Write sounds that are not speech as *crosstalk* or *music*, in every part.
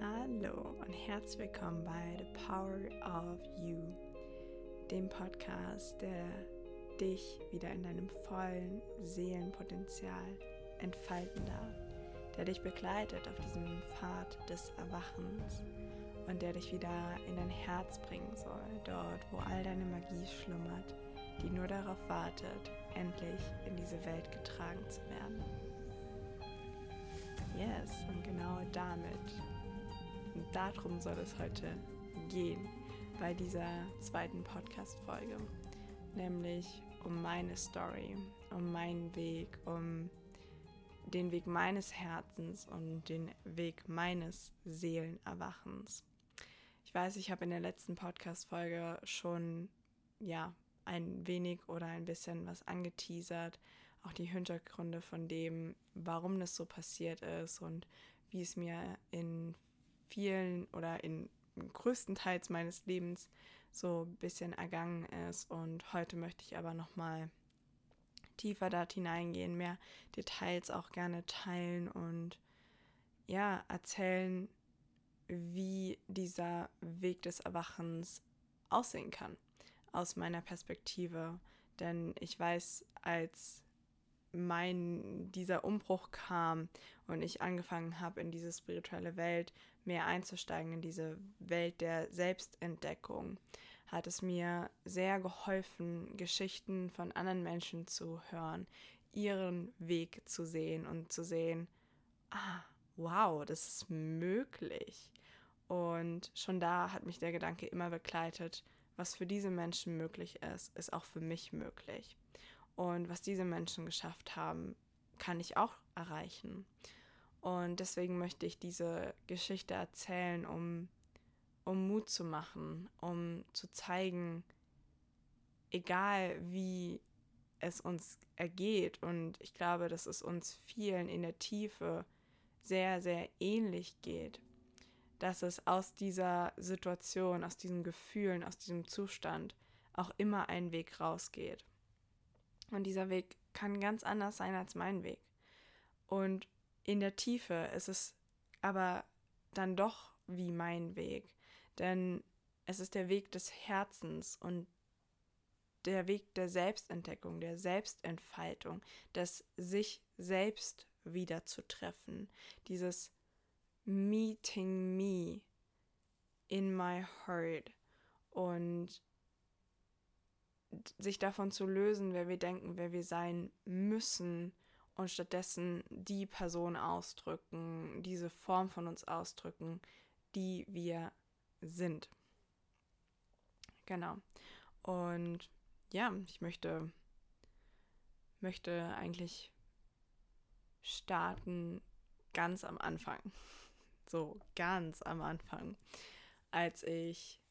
Hallo und herzlich willkommen bei The Power of You, dem Podcast, der dich wieder in deinem vollen Seelenpotenzial entfalten darf, der dich begleitet auf diesem Pfad des Erwachens und der dich wieder in dein Herz bringen soll, dort, wo all deine Magie schlummert, die nur darauf wartet, endlich in diese Welt getragen zu werden. Yes, und genau damit darum soll es heute gehen bei dieser zweiten Podcast-Folge. Nämlich um meine Story, um meinen Weg, um den Weg meines Herzens und den Weg meines Seelenerwachens. Ich weiß, ich habe in der letzten Podcast-Folge schon, ja, ein wenig oder ein bisschen was angeteasert, auch die Hintergründe von dem, warum das so passiert ist und wie es mir in vielen oder in größtenteils meines Lebens so ein bisschen ergangen ist. Und heute möchte ich aber nochmal tiefer dort hineingehen, mehr Details auch gerne teilen und ja, erzählen, wie dieser Weg des Erwachens aussehen kann aus meiner Perspektive. Denn ich weiß, als mein dieser Umbruch kam und ich angefangen habe, in diese spirituelle Welt mehr einzusteigen, in diese Welt der Selbstentdeckung, hat es mir sehr geholfen, Geschichten von anderen Menschen zu hören, ihren Weg zu sehen und zu sehen, ah, wow, das ist möglich. Und schon da hat mich der Gedanke immer begleitet, was für diese Menschen möglich ist, ist auch für mich möglich. Und was diese Menschen geschafft haben, kann ich auch erreichen. Und deswegen möchte ich diese Geschichte erzählen, um, um Mut zu machen, um zu zeigen, egal wie es uns ergeht, und ich glaube, dass es uns vielen in der Tiefe sehr, sehr ähnlich geht, dass es aus dieser Situation, aus diesen Gefühlen, aus diesem Zustand auch immer ein Weg rausgeht. Und dieser Weg kann ganz anders sein als mein Weg. Und in der Tiefe ist es aber dann doch wie mein Weg. Denn es ist der Weg des Herzens und der Weg der Selbstentdeckung, der Selbstentfaltung, des sich selbst wieder zu treffen. Dieses Meeting Me in my heart. Und sich davon zu lösen, wer wir denken, wer wir sein müssen und stattdessen die Person ausdrücken, diese Form von uns ausdrücken, die wir sind. Genau. Und ja, ich möchte, möchte eigentlich starten ganz am Anfang. *laughs* So ganz am Anfang, als ich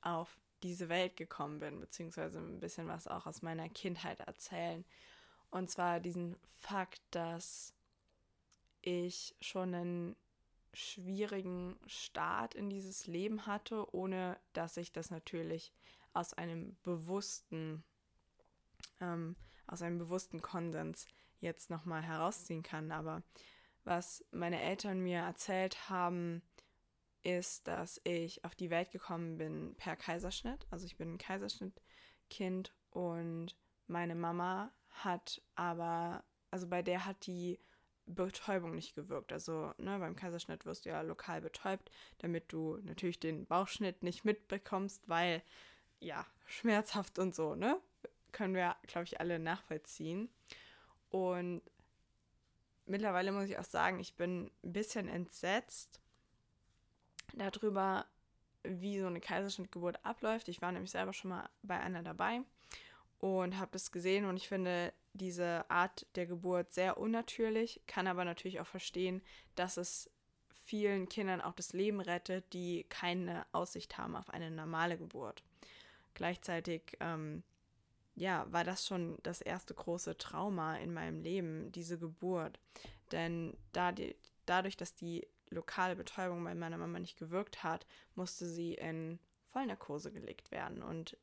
auf diese Welt gekommen bin, beziehungsweise ein bisschen was auch aus meiner Kindheit erzählen. Und zwar diesen Fakt, dass ich schon einen schwierigen Start in dieses Leben hatte, ohne dass ich das natürlich aus einem bewussten, ähm, aus einem bewussten Konsens jetzt nochmal herausziehen kann. Aber was meine Eltern mir erzählt haben, ist, dass ich auf die Welt gekommen bin per Kaiserschnitt. Also ich bin ein Kaiserschnittkind und meine Mama hat aber, also bei der hat die Betäubung nicht gewirkt. Also ne, beim Kaiserschnitt wirst du ja lokal betäubt, damit du natürlich den Bauchschnitt nicht mitbekommst, weil ja, schmerzhaft und so, ne? Können wir, glaube ich, alle nachvollziehen. Und mittlerweile muss ich auch sagen, ich bin ein bisschen entsetzt, darüber, wie so eine Kaiserschnittgeburt abläuft. Ich war nämlich selber schon mal bei einer dabei und habe das gesehen und ich finde diese Art der Geburt sehr unnatürlich, kann aber natürlich auch verstehen, dass es vielen Kindern auch das Leben rettet, die keine Aussicht haben auf eine normale Geburt. Gleichzeitig, ähm, ja, war das schon das erste große Trauma in meinem Leben, diese Geburt. Denn da die, dadurch, dass die lokale Betäubung bei meiner Mama nicht gewirkt hat, musste sie in Vollnarkose gelegt werden. Und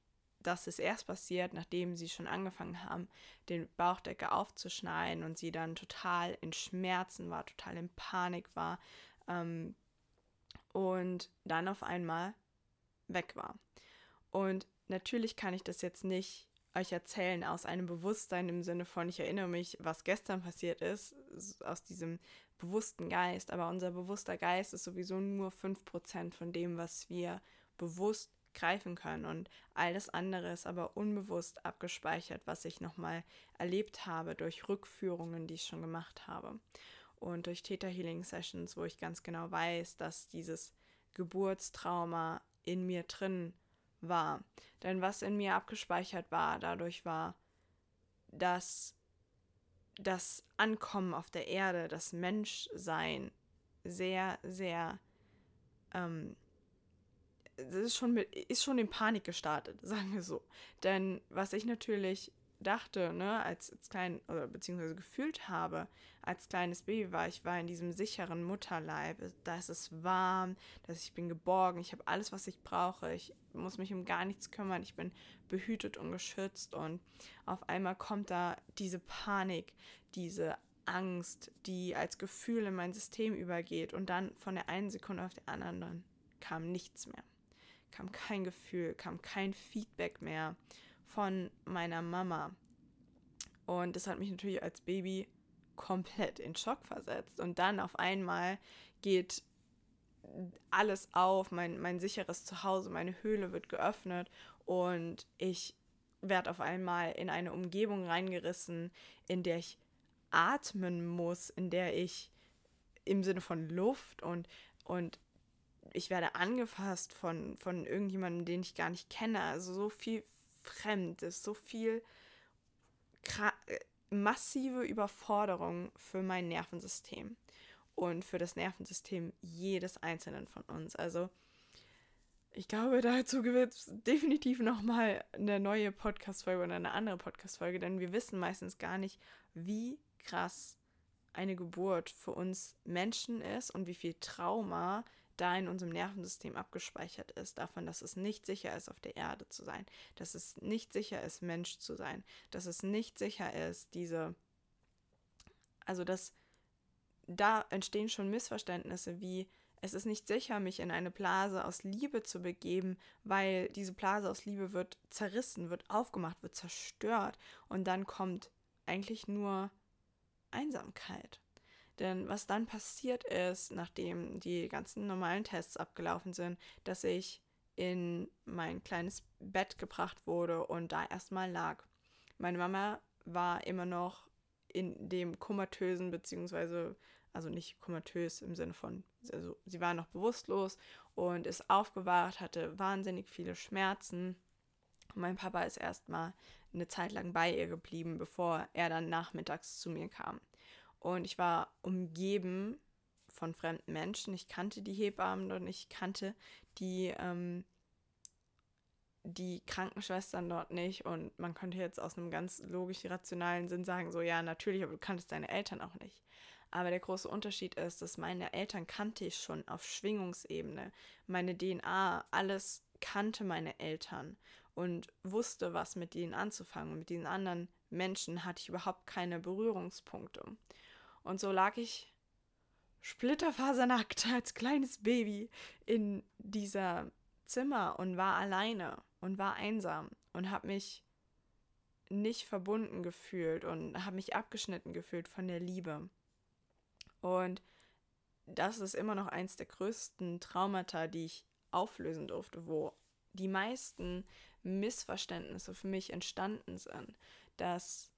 das ist erst passiert, nachdem sie schon angefangen haben, den Bauchdecke aufzuschneiden und sie dann total in Schmerzen war, total in Panik war. Ähm, und dann auf einmal weg war. Und natürlich kann ich das jetzt nicht euch erzählen aus einem Bewusstsein im Sinne von, ich erinnere mich, was gestern passiert ist, aus diesem bewussten Geist. Aber unser bewusster Geist ist sowieso nur 5% von dem, was wir bewusst greifen können. Und all das andere ist aber unbewusst abgespeichert, was ich nochmal erlebt habe durch Rückführungen, die ich schon gemacht habe. Und durch Theta Healing Sessions, wo ich ganz genau weiß, dass dieses Geburtstrauma in mir drin war. Denn was in mir abgespeichert war, dadurch war, dass das Ankommen auf der Erde, das Menschsein sehr, sehr, ähm, das ist schon, mit, ist schon in Panik gestartet, *laughs* sagen wir so. Denn was ich natürlich dachte, ne, als, als klein, oder beziehungsweise gefühlt habe, als kleines Baby war, ich war in diesem sicheren Mutterleib, da ist es warm, dass ich bin geborgen, ich habe alles, was ich brauche, ich muss mich um gar nichts kümmern, ich bin behütet und geschützt. Und auf einmal kommt da diese Panik, diese Angst, die als Gefühl in mein System übergeht. Und dann von der einen Sekunde auf die anderen kam nichts mehr. Kam kein Gefühl, kam kein Feedback mehr von meiner Mama. Und das hat mich natürlich als Baby komplett in Schock versetzt. Und dann auf einmal geht alles auf, mein, mein sicheres Zuhause, meine Höhle wird geöffnet und ich werde auf einmal in eine Umgebung reingerissen, in der ich atmen muss, in der ich im Sinne von Luft und, und ich werde angefasst von, von irgendjemandem, den ich gar nicht kenne. Also so viel Fremdes, so viel äh, massive Überforderung für mein Nervensystem und für das Nervensystem jedes Einzelnen von uns. Also ich glaube, dazu wird es definitiv nochmal eine neue Podcast-Folge oder eine andere Podcast-Folge, denn wir wissen meistens gar nicht, wie krass eine Geburt für uns Menschen ist und wie viel Trauma da in unserem Nervensystem abgespeichert ist, davon, dass es nicht sicher ist, auf der Erde zu sein, dass es nicht sicher ist, Mensch zu sein, dass es nicht sicher ist, diese, also dass da entstehen schon Missverständnisse wie, es ist nicht sicher, mich in eine Blase aus Liebe zu begeben, weil diese Blase aus Liebe wird zerrissen, wird aufgemacht, wird zerstört und dann kommt eigentlich nur Einsamkeit. Denn was dann passiert ist, nachdem die ganzen normalen Tests abgelaufen sind, dass ich in mein kleines Bett gebracht wurde und da erstmal lag. Meine Mama war immer noch in dem komatösen, beziehungsweise, also nicht komatös im Sinne von, also sie war noch bewusstlos und ist aufgewacht, hatte wahnsinnig viele Schmerzen. Und mein Papa ist erstmal eine Zeit lang bei ihr geblieben, bevor er dann nachmittags zu mir kam. Und ich war umgeben von fremden Menschen. Ich kannte die Hebammen und ich kannte die, ähm, die Krankenschwestern dort nicht. Und man könnte jetzt aus einem ganz logisch rationalen Sinn sagen, so ja, natürlich, aber du kanntest deine Eltern auch nicht. Aber der große Unterschied ist, dass meine Eltern kannte ich schon auf Schwingungsebene. Meine DNA, alles kannte meine Eltern und wusste, was mit ihnen anzufangen. Und mit diesen anderen Menschen hatte ich überhaupt keine Berührungspunkte. Und so lag ich splitterfasernackt *laughs* als kleines Baby in dieser Zimmer und war alleine und war einsam und habe mich nicht verbunden gefühlt und habe mich abgeschnitten gefühlt von der Liebe. Und das ist immer noch eins der größten Traumata, die ich auflösen durfte, wo die meisten Missverständnisse für mich entstanden sind, dass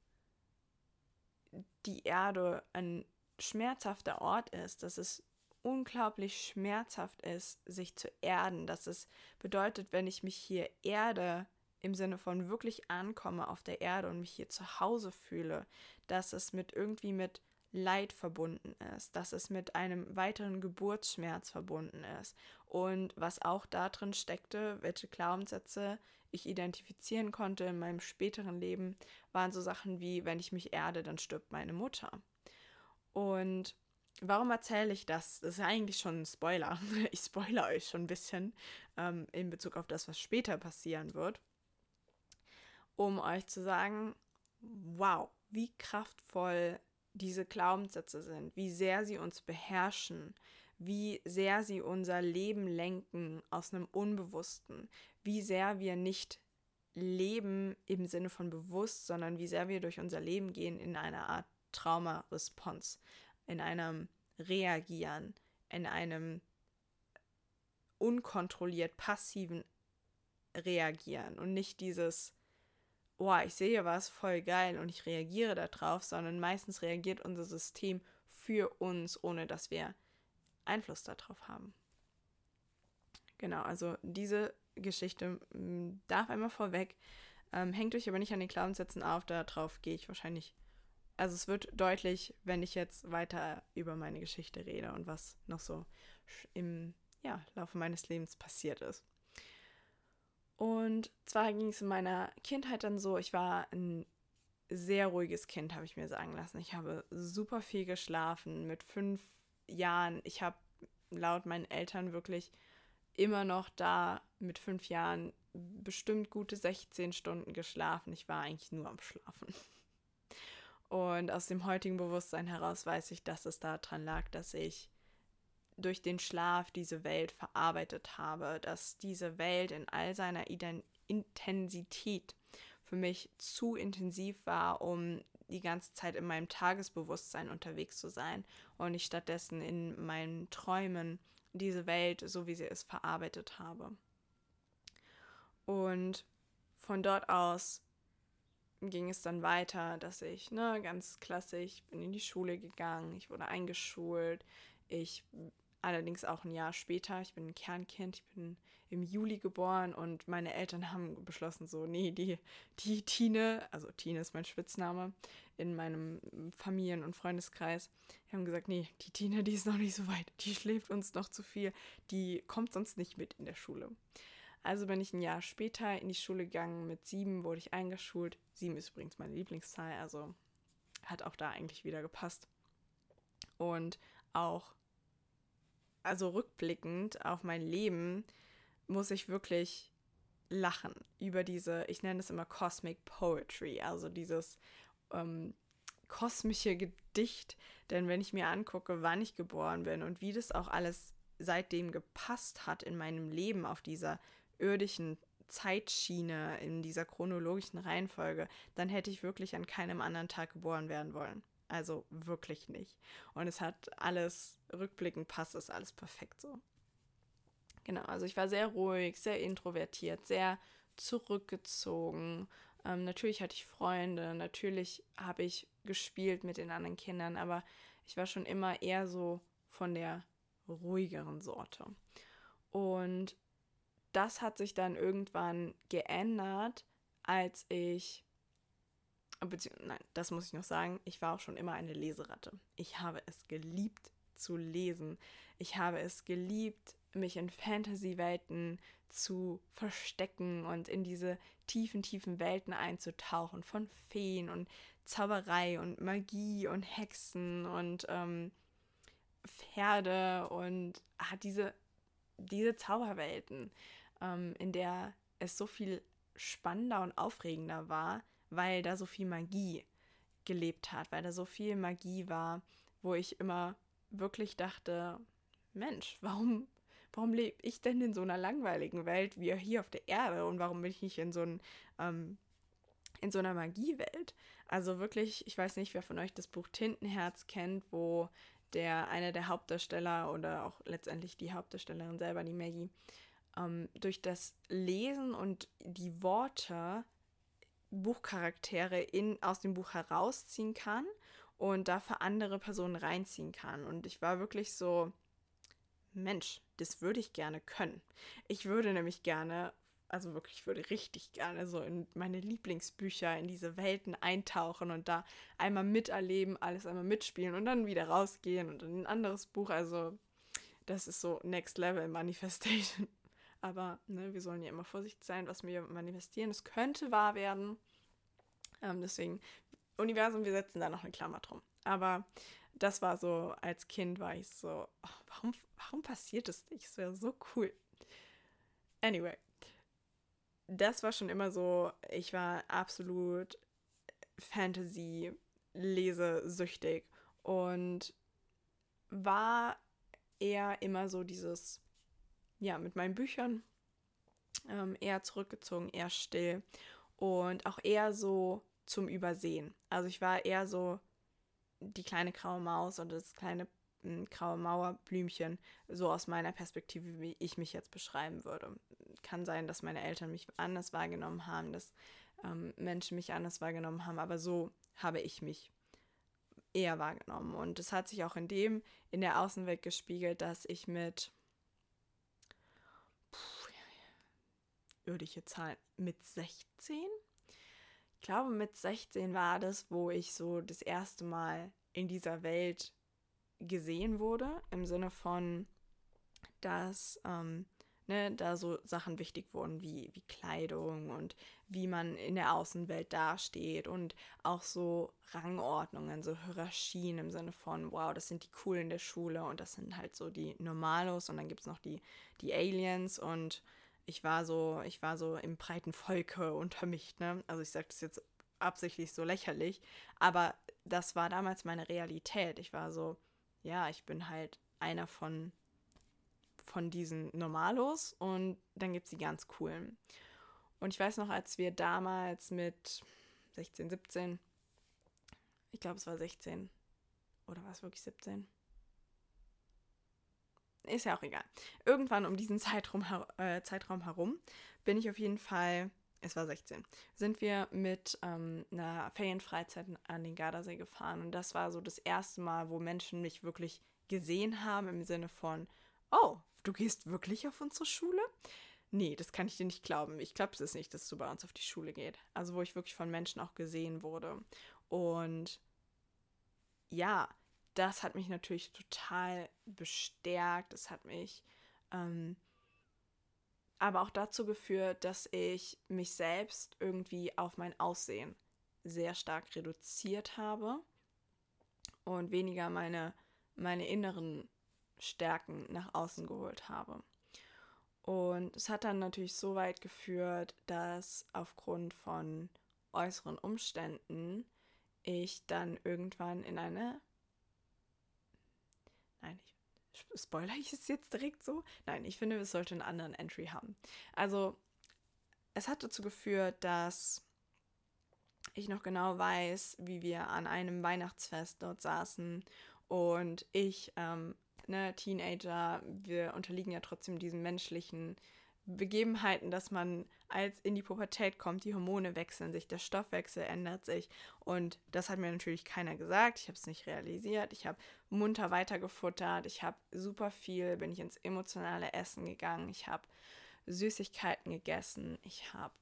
die Erde ein schmerzhafter Ort ist, dass es unglaublich schmerzhaft ist, sich zu erden, dass es bedeutet, wenn ich mich hier erde, im Sinne von wirklich ankomme auf der Erde und mich hier zu Hause fühle, dass es mit irgendwie mit Leid verbunden ist, dass es mit einem weiteren Geburtsschmerz verbunden ist. Und was auch da drin steckte, welche Glaubenssätze ich identifizieren konnte in meinem späteren Leben, waren so Sachen wie, wenn ich mich erde, dann stirbt meine Mutter. Und warum erzähle ich das? Das ist eigentlich schon ein Spoiler. *laughs* Ich spoilere euch schon ein bisschen ähm, in Bezug auf das, was später passieren wird, um euch zu sagen, wow, wie kraftvoll diese Glaubenssätze sind, wie sehr sie uns beherrschen, wie sehr sie unser Leben lenken aus einem Unbewussten, wie sehr wir nicht leben im Sinne von bewusst, sondern wie sehr wir durch unser Leben gehen in einer Art Traumaresponse, in einem Reagieren, in einem unkontrolliert passiven Reagieren und nicht dieses, oh, ich sehe was, voll geil und ich reagiere darauf, sondern meistens reagiert unser System für uns, ohne dass wir Einfluss darauf haben. Genau, also diese Geschichte mm, darf einmal vorweg. Ähm, hängt euch aber nicht an den Glaubenssätzen auf, darauf gehe ich wahrscheinlich. Also es wird deutlich, wenn ich jetzt weiter über meine Geschichte rede und was noch so im ja, Laufe meines Lebens passiert ist. Und zwar ging es in meiner Kindheit dann so, ich war ein sehr ruhiges Kind, habe ich mir sagen lassen. Ich habe super viel geschlafen mit fünf Jahren. Ich habe laut meinen Eltern wirklich immer noch da mit fünf Jahren bestimmt gute 16 Stunden geschlafen. Ich war eigentlich nur am Schlafen. Und aus dem heutigen Bewusstsein heraus weiß ich, dass es daran lag, dass ich durch den Schlaf diese Welt verarbeitet habe, dass diese Welt in all seiner Intensität für mich zu intensiv war, um die ganze Zeit in meinem Tagesbewusstsein unterwegs zu sein und ich stattdessen in meinen Träumen diese Welt, so wie sie ist, verarbeitet habe. Und von dort aus ging es dann weiter, dass ich, ne, ganz klassisch, bin in die Schule gegangen, ich wurde eingeschult, ich allerdings auch ein Jahr später, ich bin ein Kernkind, ich bin im Juli geboren und meine Eltern haben beschlossen, so, nee, die, die Tine, also Tine ist mein Spitzname in meinem Familien- und Freundeskreis, die haben gesagt, nee, die Tine, die ist noch nicht so weit, die schläft uns noch zu viel, die kommt sonst nicht mit in der Schule. Also bin ich ein Jahr später in die Schule gegangen, mit sieben wurde ich eingeschult. Sieben ist übrigens meine Lieblingszahl, also hat auch da eigentlich wieder gepasst. Und auch, also rückblickend auf mein Leben, muss ich wirklich lachen über diese, ich nenne es immer Cosmic Poetry, also dieses ähm, kosmische Gedicht. Denn wenn ich mir angucke, wann ich geboren bin und wie das auch alles seitdem gepasst hat in meinem Leben auf dieser irdischen Zeitschiene, in dieser chronologischen Reihenfolge, dann hätte ich wirklich an keinem anderen Tag geboren werden wollen. Also wirklich nicht. Und es hat alles, rückblickend passt es alles perfekt so. Genau, also ich war sehr ruhig, sehr introvertiert, sehr zurückgezogen. Ähm, natürlich hatte ich Freunde, natürlich habe ich gespielt mit den anderen Kindern, aber ich war schon immer eher so von der ruhigeren Sorte. Und das hat sich dann irgendwann geändert, als ich nein, das muss ich noch sagen, ich war auch schon immer eine Leseratte. Ich habe es geliebt zu lesen. Ich habe es geliebt, mich in Fantasy-Welten zu verstecken und in diese tiefen, tiefen Welten einzutauchen von Feen und Zauberei und Magie und Hexen und ähm, Pferde und hat diese, diese Zauberwelten, ähm, in der es so viel spannender und aufregender war, weil da so viel Magie gelebt hat, weil da so viel Magie war, wo ich immer wirklich dachte, Mensch, warum, warum lebe ich denn in so einer langweiligen Welt wie hier auf der Erde und warum bin ich nicht in so, ein, ähm, in so einer Magiewelt? Also wirklich, ich weiß nicht, wer von euch das Buch Tintenherz kennt, wo der einer der Hauptdarsteller oder auch letztendlich die Hauptdarstellerin selber, die Maggie, ähm, durch das Lesen und die Worte Buchcharaktere in, aus dem Buch herausziehen kann und dafür andere Personen reinziehen kann. Und ich war wirklich so, Mensch, das würde ich gerne können. Ich würde nämlich gerne, also wirklich, ich würde richtig gerne so in meine Lieblingsbücher, in diese Welten eintauchen und da einmal miterleben, alles einmal mitspielen und dann wieder rausgehen und in ein anderes Buch. Also, das ist so Next Level Manifestation. Aber ne, wir sollen ja immer vorsichtig sein, was wir manifestieren. Es könnte wahr werden. Ähm, deswegen, Universum, wir setzen da noch eine Klammer drum. Aber das war so, als Kind war ich so, oh, warum, warum passiert das nicht? Es wäre so cool. Anyway, das war schon immer so, ich war absolut Fantasy-lesesüchtig und war eher immer so dieses, ja, mit meinen Büchern ähm, eher zurückgezogen, eher still und auch eher so zum Übersehen. Also ich war eher so die kleine graue Maus oder das kleine hm, graue Mauerblümchen, so aus meiner Perspektive, wie ich mich jetzt beschreiben würde. Kann sein, dass meine Eltern mich anders wahrgenommen haben, dass ähm, Menschen mich anders wahrgenommen haben, aber so habe ich mich eher wahrgenommen. Und es hat sich auch in dem, in der Außenwelt gespiegelt, dass ich mit, jetzt Zahlen, mit 16? Ich glaube, mit 16 war das, wo ich so das erste Mal in dieser Welt gesehen wurde, im Sinne von, dass ähm, ne, da so Sachen wichtig wurden wie, wie Kleidung und wie man in der Außenwelt dasteht und auch so Rangordnungen, so Hierarchien im Sinne von, wow, das sind die Coolen der Schule und das sind halt so die Normalos und dann gibt es noch die, die Aliens und ich war so, ich war so im breiten Volke unter mich, ne? Also ich sage das jetzt absichtlich so lächerlich, aber das war damals meine Realität. Ich war so, ja, ich bin halt einer von von diesen Normalos und dann gibt es die ganz coolen. Und ich weiß noch, als wir damals mit 16, 17, ich glaube es war 16 oder war es wirklich 17? Ist ja auch egal. Irgendwann um diesen Zeitraum, äh, Zeitraum herum bin ich auf jeden Fall, es war 16, sind wir mit ähm, einer Ferienfreizeit an den Gardasee gefahren. Und das war so das erste Mal, wo Menschen mich wirklich gesehen haben im Sinne von, oh, du gehst wirklich auf unsere Schule? Nee, das kann ich dir nicht glauben. Ich glaube es nicht, dass du bei uns auf die Schule geht. Also wo ich wirklich von Menschen auch gesehen wurde. Und ja, das hat mich natürlich total bestärkt. Es hat mich ähm, aber auch dazu geführt, dass ich mich selbst irgendwie auf mein Aussehen sehr stark reduziert habe und weniger meine, meine inneren Stärken nach außen geholt habe. Und es hat dann natürlich so weit geführt, dass aufgrund von äußeren Umständen ich dann irgendwann in eine... Nein, ich spoiler ich es jetzt direkt so? Nein, ich finde, es sollte einen anderen Entry haben. Also, es hat dazu geführt, dass ich noch genau weiß, wie wir an einem Weihnachtsfest dort saßen und ich ähm, ne, Teenager, wir unterliegen ja trotzdem diesen menschlichen Begebenheiten, dass man als in die Pubertät kommt, die Hormone wechseln sich, der Stoffwechsel ändert sich. Und das hat mir natürlich keiner gesagt. Ich habe es nicht realisiert. Ich habe munter weitergefuttert. Ich habe super viel, bin ich ins emotionale Essen gegangen. Ich habe Süßigkeiten gegessen. Ich habe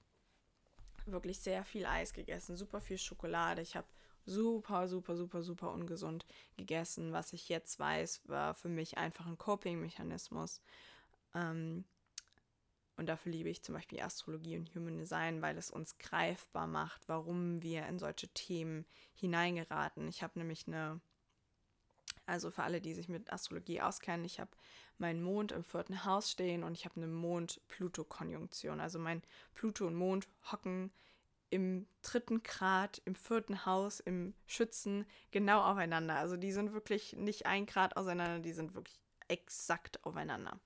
wirklich sehr viel Eis gegessen, super viel Schokolade. Ich habe super, super, super, super ungesund gegessen. Was ich jetzt weiß, war für mich einfach ein Coping-Mechanismus. Ähm, und dafür liebe ich zum Beispiel Astrologie und Human Design, weil es uns greifbar macht, warum wir in solche Themen hineingeraten. Ich habe nämlich eine, also für alle, die sich mit Astrologie auskennen, ich habe meinen Mond im vierten Haus stehen und ich habe eine Mond-Pluto-Konjunktion. Also mein Pluto und Mond hocken im dritten Grad, im vierten Haus, im Schützen genau aufeinander. Also die sind wirklich nicht ein Grad auseinander, die sind wirklich exakt aufeinander.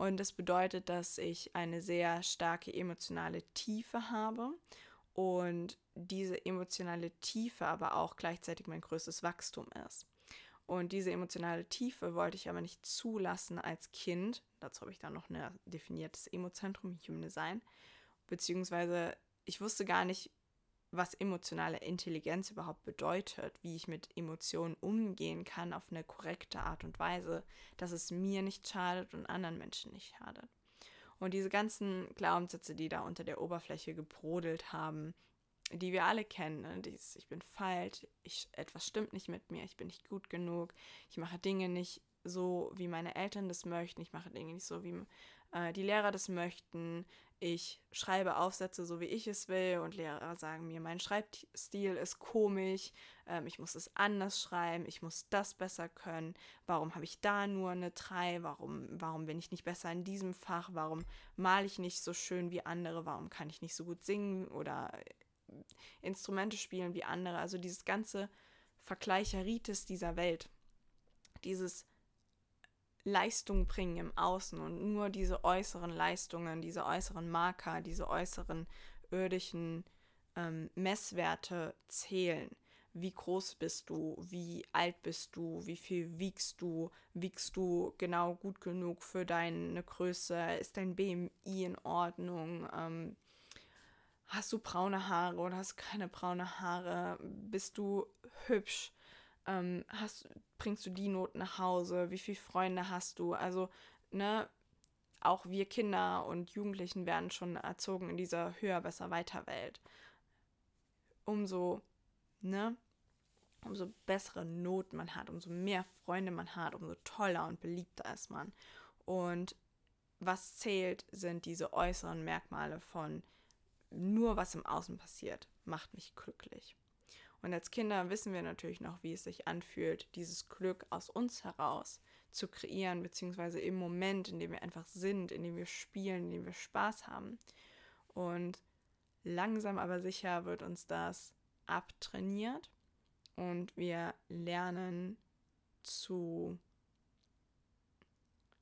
Und das bedeutet, dass ich eine sehr starke emotionale Tiefe habe und diese emotionale Tiefe aber auch gleichzeitig mein größtes Wachstum ist. Und diese emotionale Tiefe wollte ich aber nicht zulassen als Kind. Dazu habe ich dann noch ein definiertes Emozentrum, Human Design. Beziehungsweise ich wusste gar nicht, was emotionale Intelligenz überhaupt bedeutet, wie ich mit Emotionen umgehen kann auf eine korrekte Art und Weise, dass es mir nicht schadet und anderen Menschen nicht schadet. Und diese ganzen Glaubenssätze, die da unter der Oberfläche gebrodelt haben, die wir alle kennen, ne? Dieses, ich bin falsch, ich, etwas stimmt nicht mit mir, ich bin nicht gut genug, ich mache Dinge nicht so, wie meine Eltern das möchten, ich mache Dinge nicht so, wie äh, die Lehrer das möchten, ich schreibe Aufsätze so, wie ich es will und Lehrer sagen mir, mein Schreibstil ist komisch, ähm, ich muss es anders schreiben, ich muss das besser können, warum habe ich da nur eine 3, warum, warum bin ich nicht besser in diesem Fach, warum male ich nicht so schön wie andere, warum kann ich nicht so gut singen oder Instrumente spielen wie andere, also dieses ganze Vergleicheritis dieser Welt, dieses Leistung bringen im Außen und nur diese äußeren Leistungen, diese äußeren Marker, diese äußeren irdischen ähm, Messwerte zählen. Wie groß bist du? Wie alt bist du? Wie viel wiegst du? Wiegst du genau gut genug für deine Größe? Ist dein BMI in Ordnung? Ähm, hast du braune Haare oder hast du keine braune Haare? Bist du hübsch? Ähm, hast, bringst du die Noten nach Hause? Wie viele Freunde hast du? Also, ne, auch wir Kinder und Jugendlichen werden schon erzogen in dieser höher, besser, weiter Welt. Umso, ne, umso bessere Noten man hat, umso mehr Freunde man hat, umso toller und beliebter ist man. Und was zählt, sind diese äußeren Merkmale von nur was im Außen passiert, macht mich glücklich. Und als Kinder wissen wir natürlich noch, wie es sich anfühlt, dieses Glück aus uns heraus zu kreieren, beziehungsweise im Moment, in dem wir einfach sind, in dem wir spielen, in dem wir Spaß haben. Und langsam aber sicher wird uns das abtrainiert und wir lernen zu,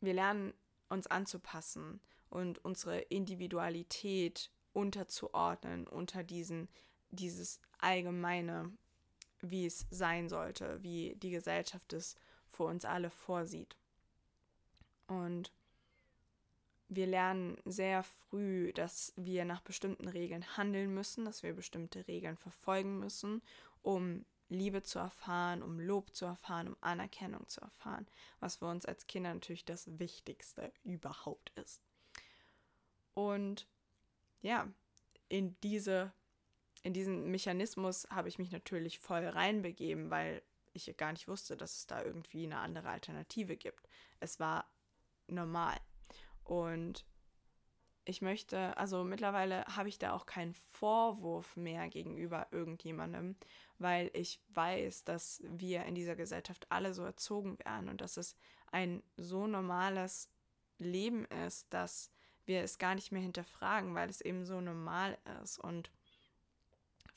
wir lernen uns anzupassen und unsere Individualität unterzuordnen unter diesen dieses Allgemeine, wie es sein sollte, wie die Gesellschaft es für uns alle vorsieht. Und wir lernen sehr früh, dass wir nach bestimmten Regeln handeln müssen, dass wir bestimmte Regeln verfolgen müssen, um Liebe zu erfahren, um Lob zu erfahren, um Anerkennung zu erfahren, was für uns als Kinder natürlich das Wichtigste überhaupt ist. Und ja, in diese in diesen Mechanismus habe ich mich natürlich voll reinbegeben, weil ich gar nicht wusste, dass es da irgendwie eine andere Alternative gibt. Es war normal. Und ich möchte, also mittlerweile habe ich da auch keinen Vorwurf mehr gegenüber irgendjemandem, weil ich weiß, dass wir in dieser Gesellschaft alle so erzogen werden und dass es ein so normales Leben ist, dass wir es gar nicht mehr hinterfragen, weil es eben so normal ist. Und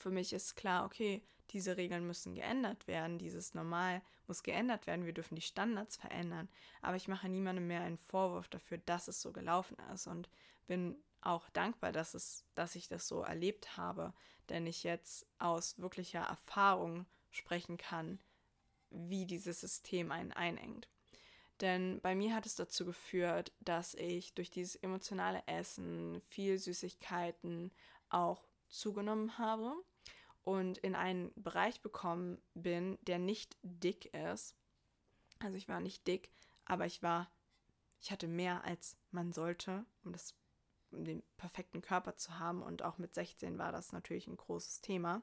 für mich ist klar, okay, diese Regeln müssen geändert werden, dieses Normal muss geändert werden, wir dürfen die Standards verändern. Aber ich mache niemandem mehr einen Vorwurf dafür, dass es so gelaufen ist und bin auch dankbar, dass, es, dass ich das so erlebt habe, denn ich jetzt aus wirklicher Erfahrung sprechen kann, wie dieses System einen einengt. Denn bei mir hat es dazu geführt, dass ich durch dieses emotionale Essen, viel Süßigkeiten auch zugenommen habe und in einen Bereich bekommen bin, der nicht dick ist. Also ich war nicht dick, aber ich war, ich hatte mehr als man sollte, um das um den perfekten Körper zu haben. Und auch mit 16 war das natürlich ein großes Thema.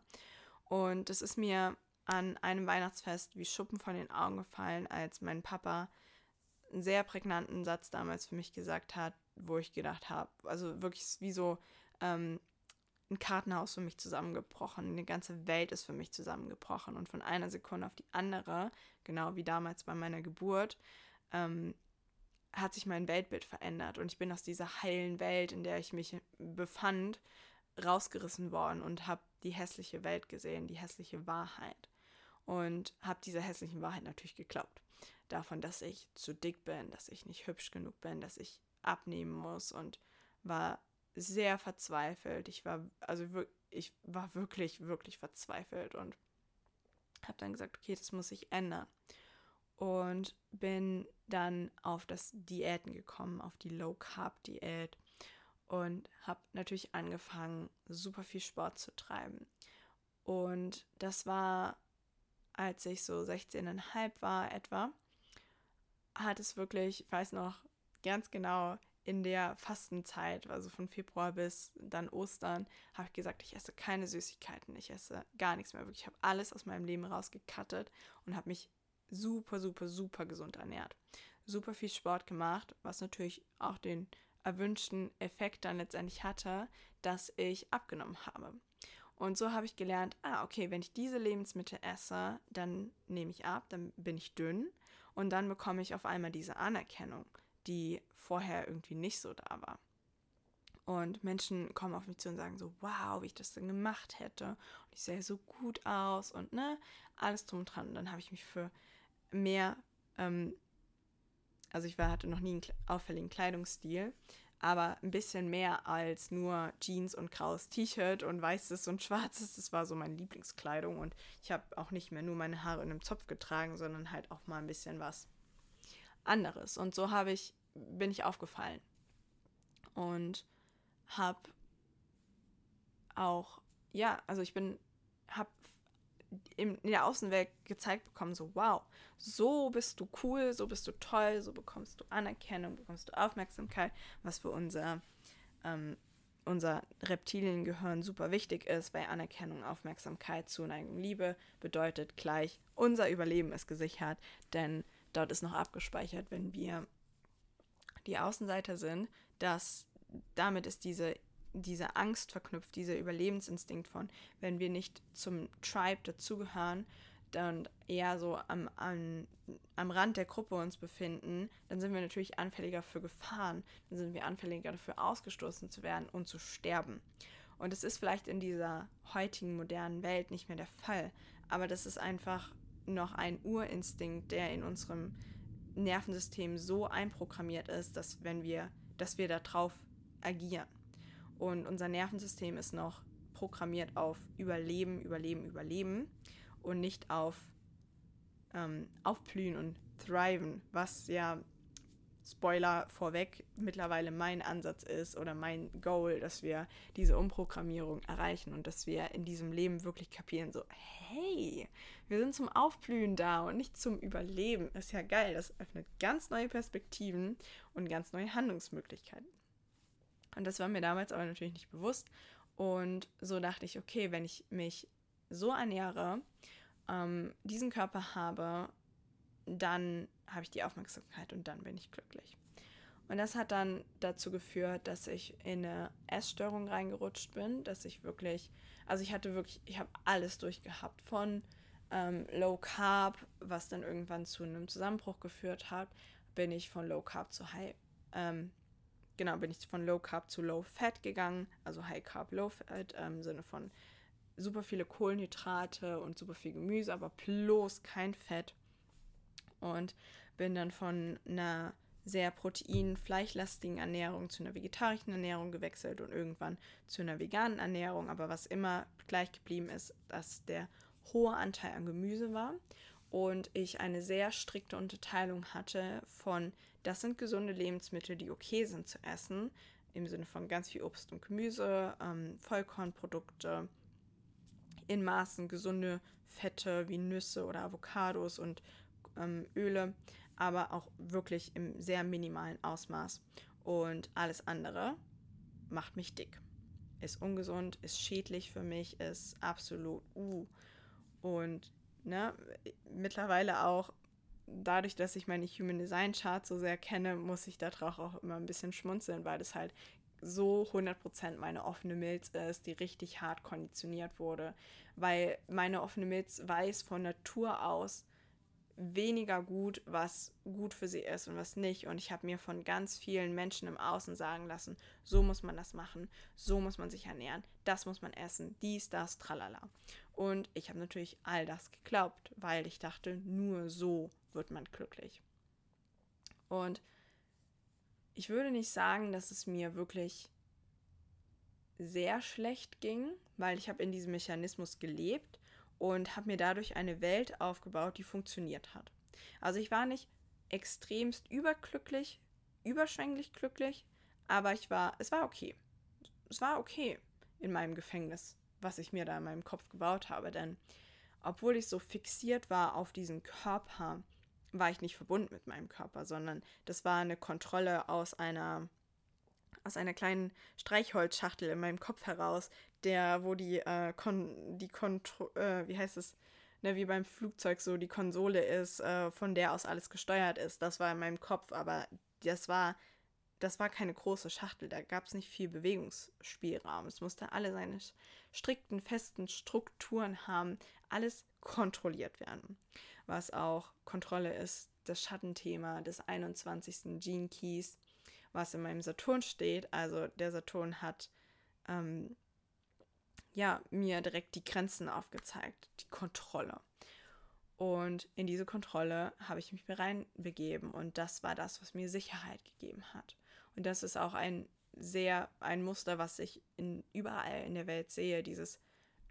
Und es ist mir an einem Weihnachtsfest wie Schuppen von den Augen gefallen, als mein Papa einen sehr prägnanten Satz damals für mich gesagt hat, wo ich gedacht habe, also wirklich wie so ähm, ein Kartenhaus für mich zusammengebrochen. Eine ganze Welt ist für mich zusammengebrochen. Und von einer Sekunde auf die andere, genau wie damals bei meiner Geburt, ähm, hat sich mein Weltbild verändert. Und ich bin aus dieser heilen Welt, in der ich mich befand, rausgerissen worden und habe die hässliche Welt gesehen, die hässliche Wahrheit. Und habe dieser hässlichen Wahrheit natürlich geglaubt. Davon, dass ich zu dick bin, dass ich nicht hübsch genug bin, dass ich abnehmen muss und war sehr verzweifelt. Ich war, also ich war wirklich, wirklich verzweifelt und habe dann gesagt, okay, das muss sich ändern. Und bin dann auf das Diäten gekommen, auf die Low Carb Diät und habe natürlich angefangen, super viel Sport zu treiben. Und das war, als ich so 16,5 war etwa, hat es wirklich, ich weiß noch ganz genau, in der Fastenzeit, also von Februar bis dann Ostern, habe ich gesagt, ich esse keine Süßigkeiten, ich esse gar nichts mehr. Wirklich, ich habe alles aus meinem Leben rausgekattet und habe mich super, super, super gesund ernährt. Super viel Sport gemacht, was natürlich auch den erwünschten Effekt dann letztendlich hatte, dass ich abgenommen habe. Und so habe ich gelernt, ah, okay, wenn ich diese Lebensmittel esse, dann nehme ich ab, dann bin ich dünn und dann bekomme ich auf einmal diese Anerkennung die vorher irgendwie nicht so da war. Und Menschen kommen auf mich zu und sagen so, wow, wie ich das denn gemacht hätte. Und ich sehe so gut aus und ne, alles drum und dran. Und dann habe ich mich für mehr ähm, also ich war, hatte noch nie einen auffälligen Kleidungsstil, aber ein bisschen mehr als nur Jeans und graues T-Shirt und weißes und schwarzes. Das war so meine Lieblingskleidung und ich habe auch nicht mehr nur meine Haare in einem Zopf getragen, sondern halt auch mal ein bisschen was anderes. Und so habe ich, bin ich aufgefallen. Und habe auch, ja, also ich bin, habe in der Außenwelt gezeigt bekommen, so wow, so bist du cool, so bist du toll, so bekommst du Anerkennung, bekommst du Aufmerksamkeit, was für unser, ähm, unser Reptiliengehirn super wichtig ist, weil Anerkennung, Aufmerksamkeit, Zuneigung, Liebe bedeutet gleich, unser Überleben ist gesichert, denn dort ist noch abgespeichert, wenn wir die Außenseiter sind, dass damit ist diese diese Angst verknüpft, dieser Überlebensinstinkt von, wenn wir nicht zum Tribe dazugehören, dann eher so am, am, am Rand der Gruppe uns befinden, dann sind wir natürlich anfälliger für Gefahren, dann sind wir anfälliger dafür ausgestoßen zu werden und zu sterben. Und es ist vielleicht in dieser heutigen modernen Welt nicht mehr der Fall, aber das ist einfach noch ein Urinstinkt, der in unserem Nervensystem so einprogrammiert ist, dass wenn wir, dass wir darauf agieren. Und unser Nervensystem ist noch programmiert auf Überleben, Überleben, Überleben und nicht auf ähm, Aufblühen und Thriven, was ja, Spoiler vorweg, mittlerweile mein Ansatz ist oder mein Goal, dass wir diese Umprogrammierung erreichen und dass wir in diesem Leben wirklich kapieren, so, hey, wir sind zum Aufblühen da und nicht zum Überleben. Ist ja geil, das öffnet ganz neue Perspektiven und ganz neue Handlungsmöglichkeiten. Und das war mir damals aber natürlich nicht bewusst. Und so dachte ich, okay, wenn ich mich so ernähre, ähm, diesen Körper habe, dann habe ich die Aufmerksamkeit und dann bin ich glücklich. Und das hat dann dazu geführt, dass ich in eine Essstörung reingerutscht bin, dass ich wirklich, also ich hatte wirklich, ich habe alles durchgehabt von ähm, Low Carb, was dann irgendwann zu einem Zusammenbruch geführt hat, bin ich von Low Carb zu High, ähm, genau, bin ich von Low Carb zu Low Fat gegangen, also High Carb, Low Fat ähm, im Sinne von super viele Kohlenhydrate und super viel Gemüse, aber bloß kein Fett. Und bin dann von einer sehr protein-fleischlastigen Ernährung zu einer vegetarischen Ernährung gewechselt und irgendwann zu einer veganen Ernährung. Aber was immer gleich geblieben ist, dass der hohe Anteil an Gemüse war und ich eine sehr strikte Unterteilung hatte von das sind gesunde Lebensmittel, die okay sind zu essen, im Sinne von ganz viel Obst und Gemüse, ähm, Vollkornprodukte, in Maßen gesunde Fette wie Nüsse oder Avocados und ähm, Öle, aber auch wirklich im sehr minimalen Ausmaß. Und alles andere macht mich dick. Ist ungesund, ist schädlich für mich, ist absolut uh. Und ne, mittlerweile auch dadurch, dass ich meine Human Design Chart so sehr kenne, muss ich darauf auch immer ein bisschen schmunzeln, weil das halt so 100% meine offene Milz ist, die richtig hart konditioniert wurde, weil meine offene Milz weiß von Natur aus weniger gut, was gut für sie ist und was nicht. Und ich habe mir von ganz vielen Menschen im Außen sagen lassen, so muss man das machen, so muss man sich ernähren, das muss man essen, dies, das, tralala. Und ich habe natürlich all das geglaubt, weil ich dachte, nur so wird man glücklich. Und ich würde nicht sagen, dass es mir wirklich sehr schlecht ging, weil ich habe in diesem Mechanismus gelebt und habe mir dadurch eine Welt aufgebaut, die funktioniert hat. Also ich war nicht extremst überglücklich, überschwänglich glücklich, aber ich war, es war okay. Es war okay in meinem Gefängnis, was ich mir da in meinem Kopf gebaut habe, denn obwohl ich so fixiert war auf diesen Körper, war ich nicht verbunden mit meinem Körper, sondern das war eine Kontrolle aus einer aus einer kleinen Streichholzschachtel in meinem Kopf heraus, der, wo die, äh, Kon die Kontro äh, wie heißt es, ne, wie beim Flugzeug so die Konsole ist, äh, von der aus alles gesteuert ist. Das war in meinem Kopf, aber das war, das war keine große Schachtel, da gab es nicht viel Bewegungsspielraum. Es musste alle seine strikten, festen Strukturen haben, alles kontrolliert werden was auch Kontrolle ist, das Schattenthema des 21. Gene Keys, was in meinem Saturn steht. Also der Saturn hat ähm, ja mir direkt die Grenzen aufgezeigt, die Kontrolle. Und in diese Kontrolle habe ich mich reinbegeben und das war das, was mir Sicherheit gegeben hat. Und das ist auch ein sehr ein Muster, was ich in, überall in der Welt sehe, dieses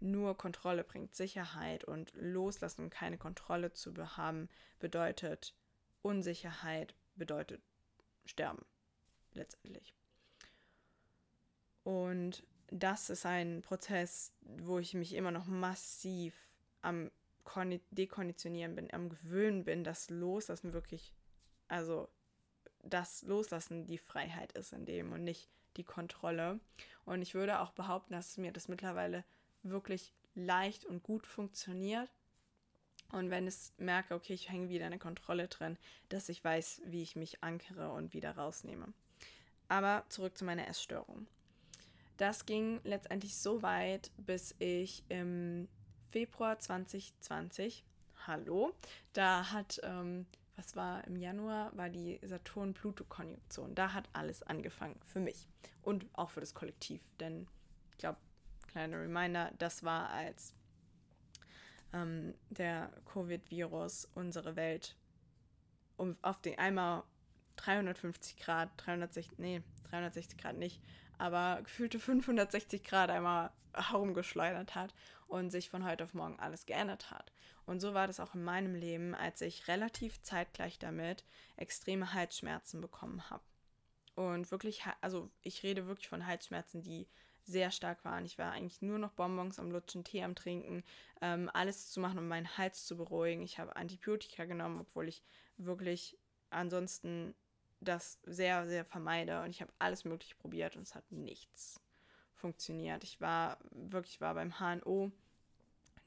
nur Kontrolle bringt Sicherheit und loslassen und keine Kontrolle zu haben, bedeutet Unsicherheit, bedeutet Sterben letztendlich. Und das ist ein Prozess, wo ich mich immer noch massiv am Dekonditionieren bin, am Gewöhnen bin, dass Loslassen wirklich, also das Loslassen die Freiheit ist in dem und nicht die Kontrolle. Und ich würde auch behaupten, dass mir das mittlerweile wirklich leicht und gut funktioniert. Und wenn ich merke, okay, ich hänge wieder eine Kontrolle drin, dass ich weiß, wie ich mich ankere und wieder rausnehme. Aber zurück zu meiner Essstörung. Das ging letztendlich so weit, bis ich im Februar 2020, hallo, da hat, ähm, was war im Januar, war die Saturn-Pluto-Konjunktion. Da hat alles angefangen für mich und auch für das Kollektiv. Denn ich glaube, kleiner Reminder, das war als ähm, der Covid-Virus unsere Welt um, auf den einmal 350 Grad, 360, nee, 360 Grad nicht, aber gefühlte 560 Grad einmal herumgeschleudert hat und sich von heute auf morgen alles geändert hat. Und so war das auch in meinem Leben, als ich relativ zeitgleich damit extreme Halsschmerzen bekommen habe. Und wirklich, also ich rede wirklich von Halsschmerzen, die sehr stark waren. Ich war eigentlich nur noch Bonbons am Lutschen, Tee am Trinken, ähm, alles zu machen, um meinen Hals zu beruhigen. Ich habe Antibiotika genommen, obwohl ich wirklich ansonsten das sehr, sehr vermeide. Und ich habe alles Mögliche probiert und es hat nichts funktioniert. Ich war wirklich war beim HNO.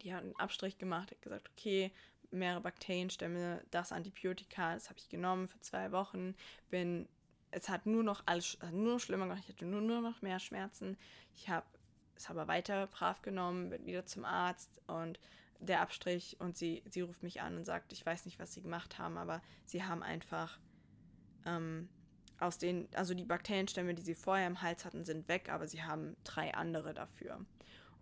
Die hat einen Abstrich gemacht, hat gesagt, okay, mehrere Bakterienstämme, das Antibiotika, das habe ich genommen für zwei Wochen, bin es hat nur noch alles nur noch schlimmer gemacht. Ich hatte nur, nur noch mehr Schmerzen. Ich habe es aber weiter brav genommen, bin wieder zum Arzt und der Abstrich und sie, sie ruft mich an und sagt, ich weiß nicht, was sie gemacht haben, aber sie haben einfach ähm, aus den, also die Bakterienstämme, die sie vorher im Hals hatten, sind weg, aber sie haben drei andere dafür.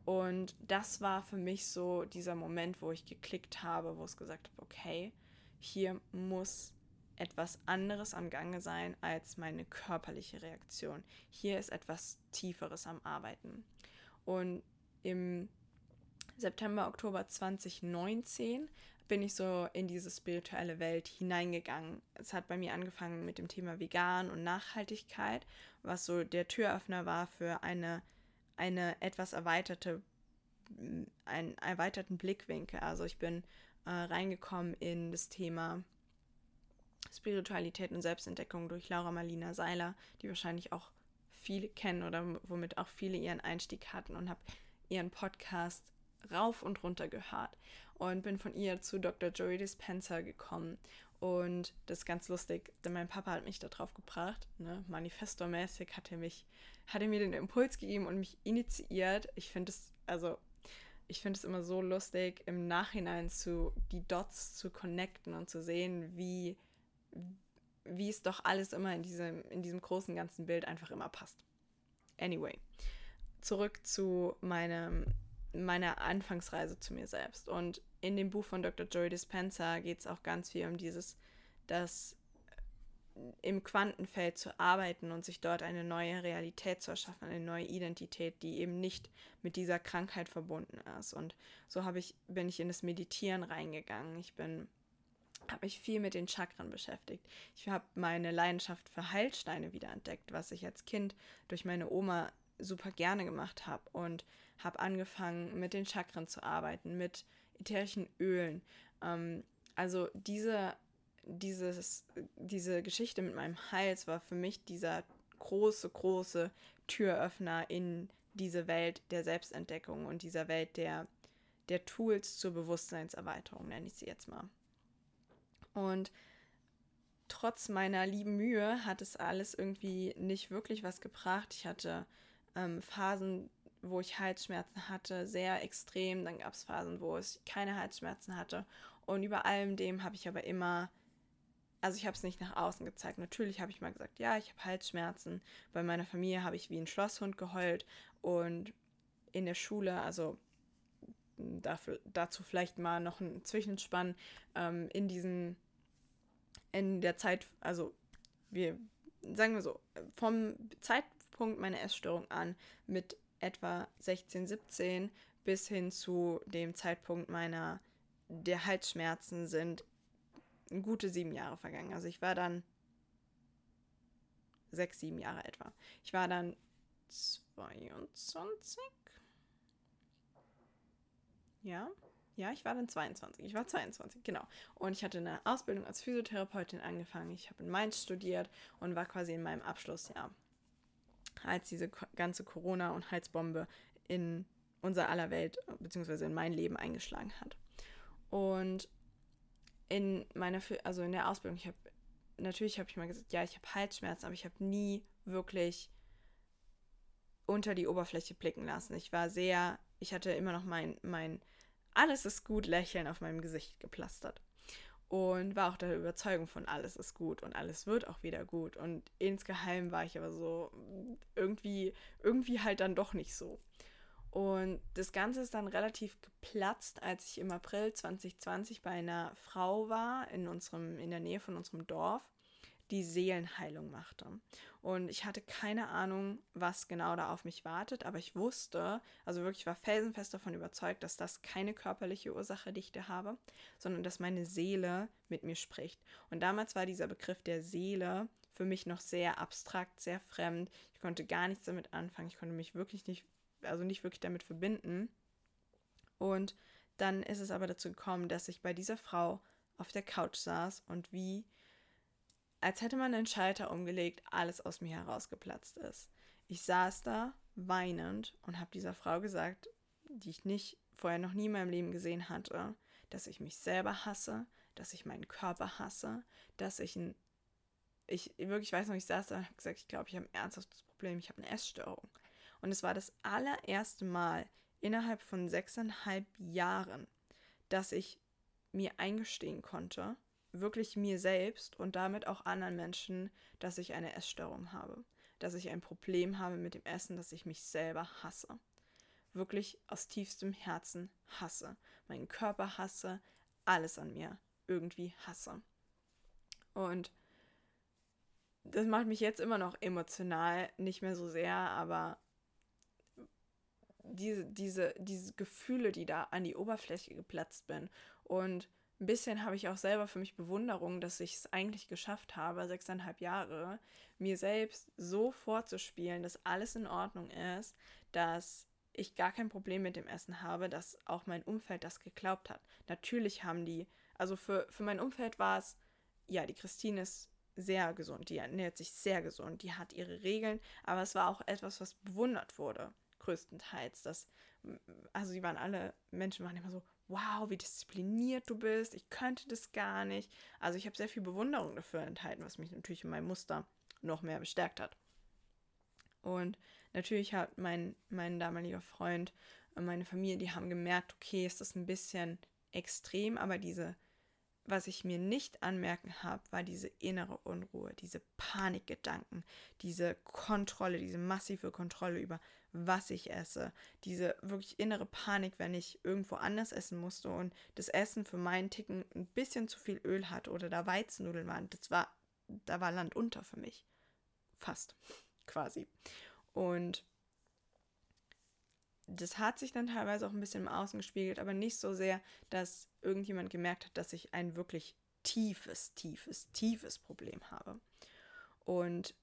Und das war für mich so dieser Moment, wo ich geklickt habe, wo es gesagt habe, okay, hier muss etwas anderes am Gange sein als meine körperliche Reaktion. Hier ist etwas Tieferes am Arbeiten. Und im September, Oktober 2019 bin ich so in diese spirituelle Welt hineingegangen. Es hat bei mir angefangen mit dem Thema Vegan und Nachhaltigkeit, was so der Türöffner war für eine, eine etwas erweiterte, einen erweiterten Blickwinkel. Also ich bin äh, reingekommen in das Thema Spiritualität und Selbstentdeckung durch Laura Marlina Seiler, die wahrscheinlich auch viele kennen oder womit auch viele ihren Einstieg hatten und habe ihren Podcast rauf und runter gehört und bin von ihr zu Dr. Joey Dispenza gekommen. Und das ist ganz lustig, denn mein Papa hat mich da drauf gebracht, ne? manifestormäßig hat er mich, hat er mir den Impuls gegeben und mich initiiert. Ich finde es, also ich finde es immer so lustig, im Nachhinein zu die Dots zu connecten und zu sehen, wie, wie es doch alles immer in diesem, in diesem großen ganzen Bild einfach immer passt. Anyway, zurück zu meinem meiner Anfangsreise zu mir selbst. Und in dem Buch von Dr. Joey Dispenza geht es auch ganz viel um dieses, dass im Quantenfeld zu arbeiten und sich dort eine neue Realität zu erschaffen, eine neue Identität, die eben nicht mit dieser Krankheit verbunden ist. Und so habe ich, bin ich in das Meditieren reingegangen. Ich bin habe mich viel mit den Chakren beschäftigt. Ich habe meine Leidenschaft für Heilsteine wiederentdeckt, was ich als Kind durch meine Oma super gerne gemacht habe und habe angefangen mit den Chakren zu arbeiten, mit ätherischen Ölen. Ähm, also diese, dieses, diese Geschichte mit meinem Hals war für mich dieser große, große Türöffner in diese Welt der Selbstentdeckung und dieser Welt der, der Tools zur Bewusstseinserweiterung, nenne ich sie jetzt mal. Und trotz meiner lieben Mühe hat es alles irgendwie nicht wirklich was gebracht. Ich hatte ähm, Phasen, wo ich Halsschmerzen hatte, sehr extrem. Dann gab es Phasen, wo ich keine Halsschmerzen hatte. Und über allem dem habe ich aber immer, also ich habe es nicht nach außen gezeigt. Natürlich habe ich mal gesagt, ja, ich habe Halsschmerzen. Bei meiner Familie habe ich wie ein Schlosshund geheult. Und in der Schule, also dafür, dazu vielleicht mal noch ein Zwischenspann ähm, in diesen, in der Zeit, also wir sagen wir so, vom Zeitpunkt meiner Essstörung an mit etwa 16, 17 bis hin zu dem Zeitpunkt meiner der Halsschmerzen sind gute sieben Jahre vergangen. Also ich war dann sechs, sieben Jahre etwa. Ich war dann 22. Ja, ja, ich war dann 22. Ich war 22, genau. Und ich hatte eine Ausbildung als Physiotherapeutin angefangen. Ich habe in Mainz studiert und war quasi in meinem Abschlussjahr, als diese ganze Corona- und Heizbombe in unser aller Welt, beziehungsweise in mein Leben eingeschlagen hat. Und in meiner, also in der Ausbildung, ich habe, natürlich habe ich mal gesagt, ja, ich habe Halsschmerzen, aber ich habe nie wirklich unter die Oberfläche blicken lassen. Ich war sehr, ich hatte immer noch mein, mein alles ist gut Lächeln auf meinem Gesicht geplastert. Und war auch der Überzeugung von alles ist gut und alles wird auch wieder gut. Und insgeheim war ich aber so irgendwie, irgendwie halt dann doch nicht so. Und das Ganze ist dann relativ geplatzt, als ich im April 2020 bei einer Frau war in unserem, in der Nähe von unserem Dorf die Seelenheilung machte. Und ich hatte keine Ahnung, was genau da auf mich wartet, aber ich wusste, also wirklich war felsenfest davon überzeugt, dass das keine körperliche Ursache, die ich da habe, sondern dass meine Seele mit mir spricht. Und damals war dieser Begriff der Seele für mich noch sehr abstrakt, sehr fremd. Ich konnte gar nichts damit anfangen. Ich konnte mich wirklich nicht, also nicht wirklich damit verbinden. Und dann ist es aber dazu gekommen, dass ich bei dieser Frau auf der Couch saß und wie als hätte man den Schalter umgelegt, alles aus mir herausgeplatzt ist. Ich saß da weinend und habe dieser Frau gesagt, die ich nicht vorher noch nie in meinem Leben gesehen hatte, dass ich mich selber hasse, dass ich meinen Körper hasse, dass ich ein ich wirklich weiß noch, ich saß da und habe gesagt, ich glaube, ich habe ein ernsthaftes Problem, ich habe eine Essstörung. Und es war das allererste Mal innerhalb von sechseinhalb Jahren, dass ich mir eingestehen konnte, wirklich mir selbst und damit auch anderen Menschen, dass ich eine Essstörung habe, dass ich ein Problem habe mit dem Essen, dass ich mich selber hasse. Wirklich aus tiefstem Herzen hasse. Meinen Körper hasse, alles an mir irgendwie hasse. Und das macht mich jetzt immer noch emotional, nicht mehr so sehr, aber diese, diese, diese Gefühle, die da an die Oberfläche geplatzt bin und ein bisschen habe ich auch selber für mich Bewunderung, dass ich es eigentlich geschafft habe, sechseinhalb Jahre, mir selbst so vorzuspielen, dass alles in Ordnung ist, dass ich gar kein Problem mit dem Essen habe, dass auch mein Umfeld das geglaubt hat. Natürlich haben die, also für, für mein Umfeld war es, ja, die Christine ist sehr gesund, die ernährt sich sehr gesund, die hat ihre Regeln, aber es war auch etwas, was bewundert wurde, größtenteils. Dass, also die waren alle, Menschen waren immer so, wow, wie diszipliniert du bist, ich könnte das gar nicht. Also ich habe sehr viel Bewunderung dafür enthalten, was mich natürlich in meinem Muster noch mehr bestärkt hat. Und natürlich hat mein, mein damaliger Freund und meine Familie, die haben gemerkt, okay, ist das ein bisschen extrem, aber diese was ich mir nicht anmerken habe, war diese innere Unruhe, diese Panikgedanken, diese Kontrolle, diese massive Kontrolle über was ich esse, diese wirklich innere Panik, wenn ich irgendwo anders essen musste und das Essen für meinen Ticken ein bisschen zu viel Öl hat oder da Weizennudeln waren, das war, da war Land unter für mich. Fast, quasi. Und das hat sich dann teilweise auch ein bisschen im Außen gespiegelt, aber nicht so sehr, dass irgendjemand gemerkt hat, dass ich ein wirklich tiefes, tiefes, tiefes Problem habe. Und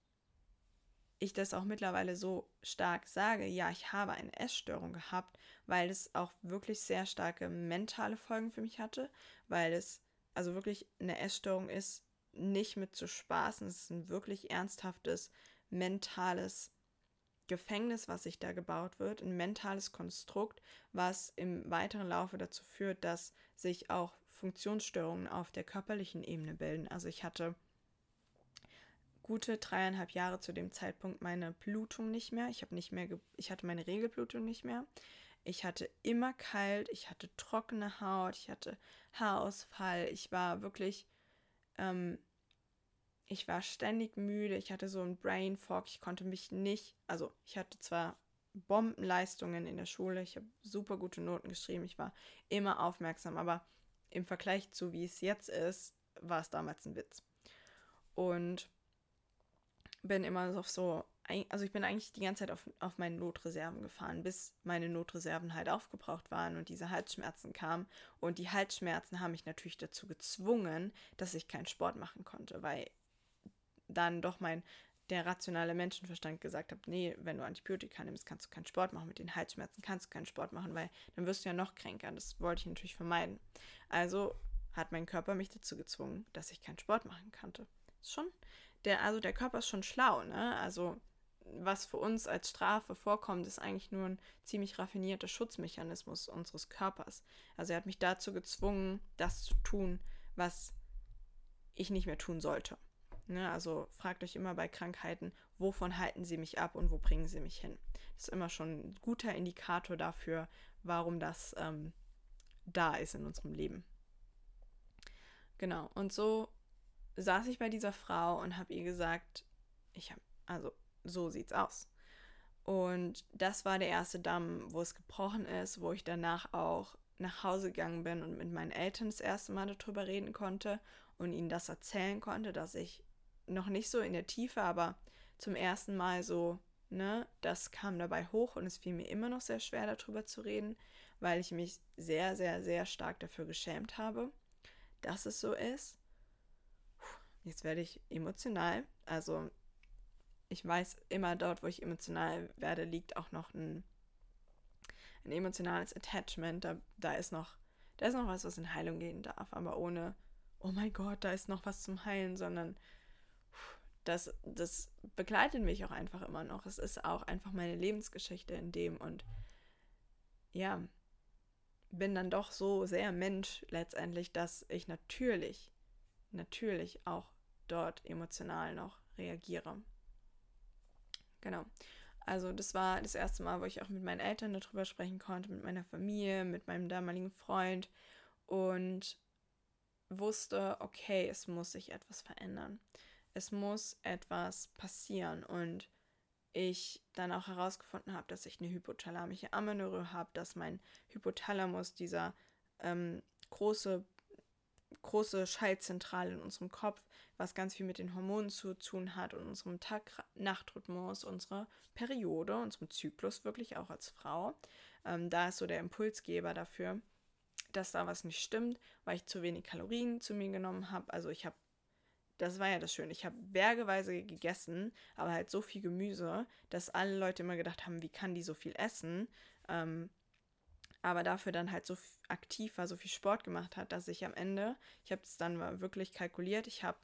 ich das auch mittlerweile so stark sage, ja, ich habe eine Essstörung gehabt, weil es auch wirklich sehr starke mentale Folgen für mich hatte, weil es also wirklich eine Essstörung ist, nicht mit zu spaßen, es ist ein wirklich ernsthaftes mentales Gefängnis, was sich da gebaut wird, ein mentales Konstrukt, was im weiteren Laufe dazu führt, dass sich auch Funktionsstörungen auf der körperlichen Ebene bilden. Also ich hatte gute dreieinhalb Jahre zu dem Zeitpunkt meine Blutung nicht mehr. Ich habe nicht mehr, ich hatte meine Regelblutung nicht mehr. Ich hatte immer kalt, ich hatte trockene Haut, ich hatte Haarausfall, ich war wirklich ähm, ich war ständig müde, ich hatte so ein Brain Fog, ich konnte mich nicht, also ich hatte zwar Bombenleistungen in der Schule. Ich habe super gute Noten geschrieben. Ich war immer aufmerksam, aber im Vergleich zu wie es jetzt ist, war es damals ein Witz. Und bin immer so, so also ich bin eigentlich die ganze Zeit auf, auf meine Notreserven gefahren, bis meine Notreserven halt aufgebraucht waren und diese Halsschmerzen kamen. Und die Halsschmerzen haben mich natürlich dazu gezwungen, dass ich keinen Sport machen konnte, weil dann doch mein der rationale Menschenverstand gesagt hat, nee, wenn du Antibiotika nimmst, kannst du keinen Sport machen. Mit den Halsschmerzen kannst du keinen Sport machen, weil dann wirst du ja noch kränker. Das wollte ich natürlich vermeiden. Also hat mein Körper mich dazu gezwungen, dass ich keinen Sport machen konnte. Ist schon, der, also der Körper ist schon schlau, ne? Also was für uns als Strafe vorkommt, ist eigentlich nur ein ziemlich raffinierter Schutzmechanismus unseres Körpers. Also er hat mich dazu gezwungen, das zu tun, was ich nicht mehr tun sollte. Ne, also fragt euch immer bei Krankheiten, wovon halten sie mich ab und wo bringen sie mich hin. Das ist immer schon ein guter Indikator dafür, warum das ähm, da ist in unserem Leben. Genau, und so saß ich bei dieser Frau und habe ihr gesagt, ich habe, also so sieht's aus. Und das war der erste Damm, wo es gebrochen ist, wo ich danach auch nach Hause gegangen bin und mit meinen Eltern das erste Mal darüber reden konnte und ihnen das erzählen konnte, dass ich noch nicht so in der Tiefe, aber zum ersten Mal so, ne, das kam dabei hoch und es fiel mir immer noch sehr schwer darüber zu reden, weil ich mich sehr, sehr, sehr stark dafür geschämt habe, dass es so ist. Jetzt werde ich emotional. Also ich weiß immer dort, wo ich emotional werde, liegt auch noch ein, ein emotionales Attachment. Da, da ist noch, da ist noch was, was in Heilung gehen darf, aber ohne, oh mein Gott, da ist noch was zum Heilen, sondern das, das begleitet mich auch einfach immer noch. Es ist auch einfach meine Lebensgeschichte in dem und ja, bin dann doch so sehr Mensch letztendlich, dass ich natürlich, natürlich auch dort emotional noch reagiere. Genau. Also das war das erste Mal, wo ich auch mit meinen Eltern darüber sprechen konnte, mit meiner Familie, mit meinem damaligen Freund und wusste, okay, es muss sich etwas verändern es muss etwas passieren und ich dann auch herausgefunden habe, dass ich eine hypothalamische Amenorrhoe habe, dass mein Hypothalamus, dieser ähm, große, große Schaltzentrale in unserem Kopf, was ganz viel mit den Hormonen zu tun hat und unserem Tag-Nacht-Rhythmus, unserer Periode, unserem Zyklus wirklich auch als Frau. Ähm, da ist so der Impulsgeber dafür, dass da was nicht stimmt, weil ich zu wenig Kalorien zu mir genommen habe. Also ich habe das war ja das Schöne. Ich habe bergeweise gegessen, aber halt so viel Gemüse, dass alle Leute immer gedacht haben, wie kann die so viel essen? Ähm, aber dafür dann halt so aktiv war, so viel Sport gemacht hat, dass ich am Ende, ich habe es dann wirklich kalkuliert, ich habe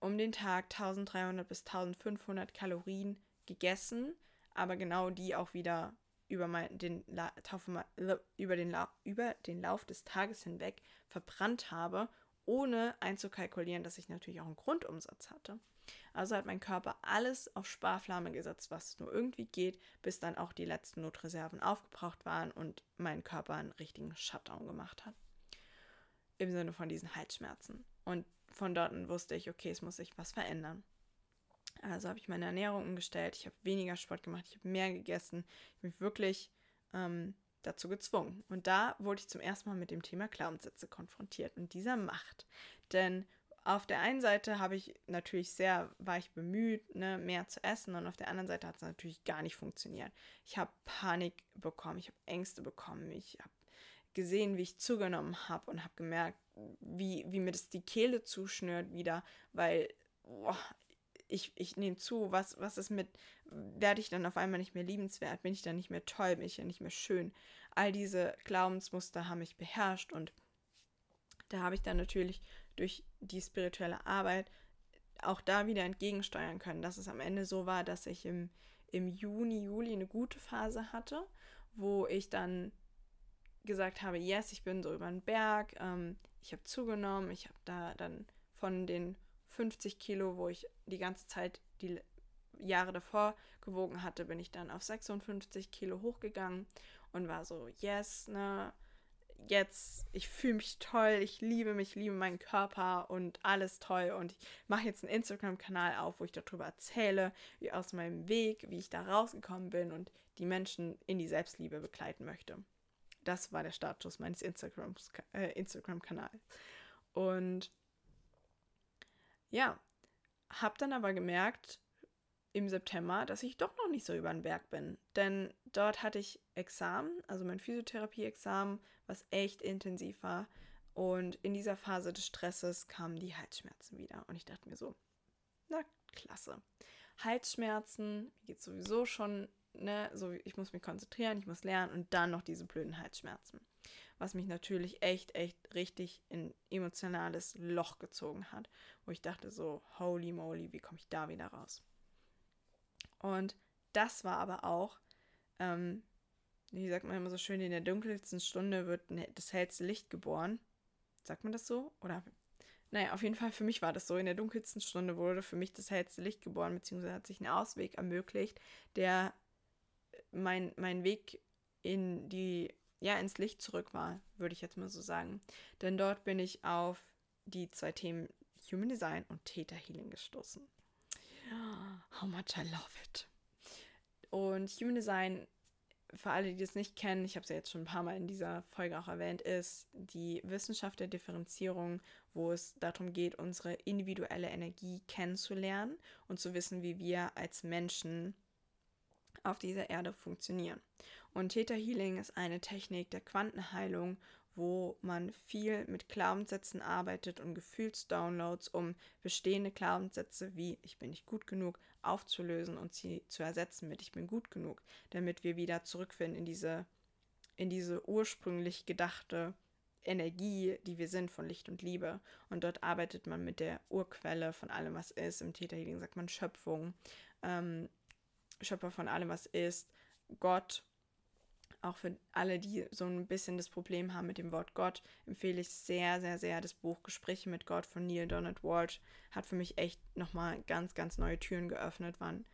um den Tag 1300 bis 1500 Kalorien gegessen, aber genau die auch wieder über, mein, den, über, den, über den Lauf des Tages hinweg verbrannt habe ohne einzukalkulieren, dass ich natürlich auch einen Grundumsatz hatte. Also hat mein Körper alles auf Sparflamme gesetzt, was nur irgendwie geht, bis dann auch die letzten Notreserven aufgebraucht waren und mein Körper einen richtigen Shutdown gemacht hat. Im Sinne von diesen Halsschmerzen. Und von dort wusste ich, okay, es muss sich was verändern. Also habe ich meine Ernährung umgestellt, ich habe weniger Sport gemacht, ich habe mehr gegessen, ich habe mich wirklich ähm, dazu gezwungen. Und da wurde ich zum ersten Mal mit dem Thema Glaubenssätze konfrontiert und dieser Macht. Denn auf der einen Seite habe ich natürlich sehr, war ich bemüht, ne, mehr zu essen und auf der anderen Seite hat es natürlich gar nicht funktioniert. Ich habe Panik bekommen, ich habe Ängste bekommen, ich habe gesehen, wie ich zugenommen habe und habe gemerkt, wie, wie mir das die Kehle zuschnürt wieder, weil boah, ich, ich nehme zu, was, was ist mit, werde ich dann auf einmal nicht mehr liebenswert, bin ich dann nicht mehr toll, bin ich dann nicht mehr schön. All diese Glaubensmuster haben mich beherrscht und da habe ich dann natürlich durch die spirituelle Arbeit auch da wieder entgegensteuern können, dass es am Ende so war, dass ich im, im Juni, Juli eine gute Phase hatte, wo ich dann gesagt habe, yes, ich bin so über den Berg, ähm, ich habe zugenommen, ich habe da dann von den 50 Kilo, wo ich die ganze Zeit die Jahre davor gewogen hatte, bin ich dann auf 56 Kilo hochgegangen und war so, yes, ne, jetzt, ich fühle mich toll, ich liebe mich, liebe meinen Körper und alles toll. Und ich mache jetzt einen Instagram-Kanal auf, wo ich darüber erzähle, wie aus meinem Weg, wie ich da rausgekommen bin und die Menschen in die Selbstliebe begleiten möchte. Das war der Status meines äh, Instagram-Kanals. Und ja, habe dann aber gemerkt im September, dass ich doch noch nicht so über den Berg bin. Denn dort hatte ich Examen, also mein Physiotherapie-Examen, was echt intensiv war. Und in dieser Phase des Stresses kamen die Halsschmerzen wieder. Und ich dachte mir so, na klasse. Halsschmerzen, mir geht sowieso schon, ne, so ich muss mich konzentrieren, ich muss lernen und dann noch diese blöden Halsschmerzen. Was mich natürlich echt, echt richtig in emotionales Loch gezogen hat, wo ich dachte so, holy moly, wie komme ich da wieder raus? Und das war aber auch ähm, wie sagt man immer so schön, in der dunkelsten Stunde wird das hellste Licht geboren. Sagt man das so? Oder naja, auf jeden Fall für mich war das so. In der dunkelsten Stunde wurde für mich das hellste Licht geboren, beziehungsweise hat sich ein Ausweg ermöglicht, der äh, mein, mein Weg in die, ja, ins Licht zurück war, würde ich jetzt mal so sagen. Denn dort bin ich auf die zwei Themen Human Design und Theta Healing gestoßen. How much I love it. Und Human Design für alle, die das nicht kennen, ich habe es ja jetzt schon ein paar Mal in dieser Folge auch erwähnt, ist die Wissenschaft der Differenzierung, wo es darum geht, unsere individuelle Energie kennenzulernen und zu wissen, wie wir als Menschen auf dieser Erde funktionieren. Und Theta Healing ist eine Technik der Quantenheilung, wo man viel mit Glaubenssätzen arbeitet und Gefühlsdownloads, um bestehende Glaubenssätze wie ich bin nicht gut genug aufzulösen und sie zu ersetzen mit ich bin gut genug, damit wir wieder zurückfinden in diese, in diese ursprünglich gedachte Energie, die wir sind von Licht und Liebe. Und dort arbeitet man mit der Urquelle von allem, was ist. Im Theta Healing sagt man Schöpfung, ähm, Schöpfer von allem, was ist, Gott auch für alle, die so ein bisschen das Problem haben mit dem Wort Gott, empfehle ich sehr, sehr, sehr das Buch Gespräche mit Gott von Neil Donald Walsh. Hat für mich echt nochmal ganz, ganz neue Türen geöffnet. Waren,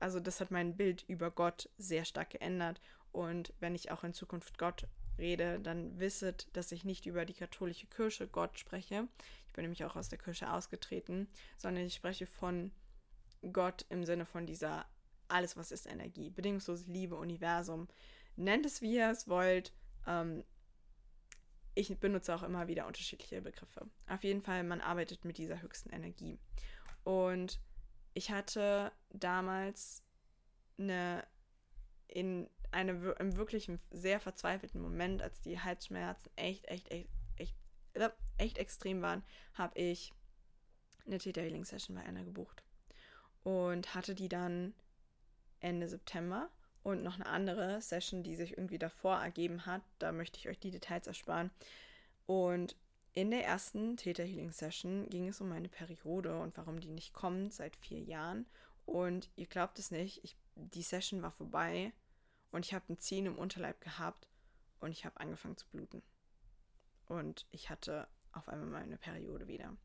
also das hat mein Bild über Gott sehr stark geändert. Und wenn ich auch in Zukunft Gott rede, dann wisset, dass ich nicht über die katholische Kirche Gott spreche. Ich bin nämlich auch aus der Kirche ausgetreten, sondern ich spreche von Gott im Sinne von dieser alles, was ist Energie, bedingungslose Liebe, Universum, nennt es, wie ihr es wollt. Ähm, ich benutze auch immer wieder unterschiedliche Begriffe. Auf jeden Fall, man arbeitet mit dieser höchsten Energie. Und ich hatte damals eine, in einem wirklich sehr verzweifelten Moment, als die Halsschmerzen echt, echt, echt, echt, äh, echt extrem waren, habe ich eine Theta Healing Session bei einer gebucht. Und hatte die dann Ende September und noch eine andere Session, die sich irgendwie davor ergeben hat. Da möchte ich euch die Details ersparen. Und in der ersten Theta Healing Session ging es um meine Periode und warum die nicht kommt seit vier Jahren. Und ihr glaubt es nicht, ich, die Session war vorbei und ich habe ein Ziehen im Unterleib gehabt und ich habe angefangen zu bluten. Und ich hatte auf einmal meine Periode wieder.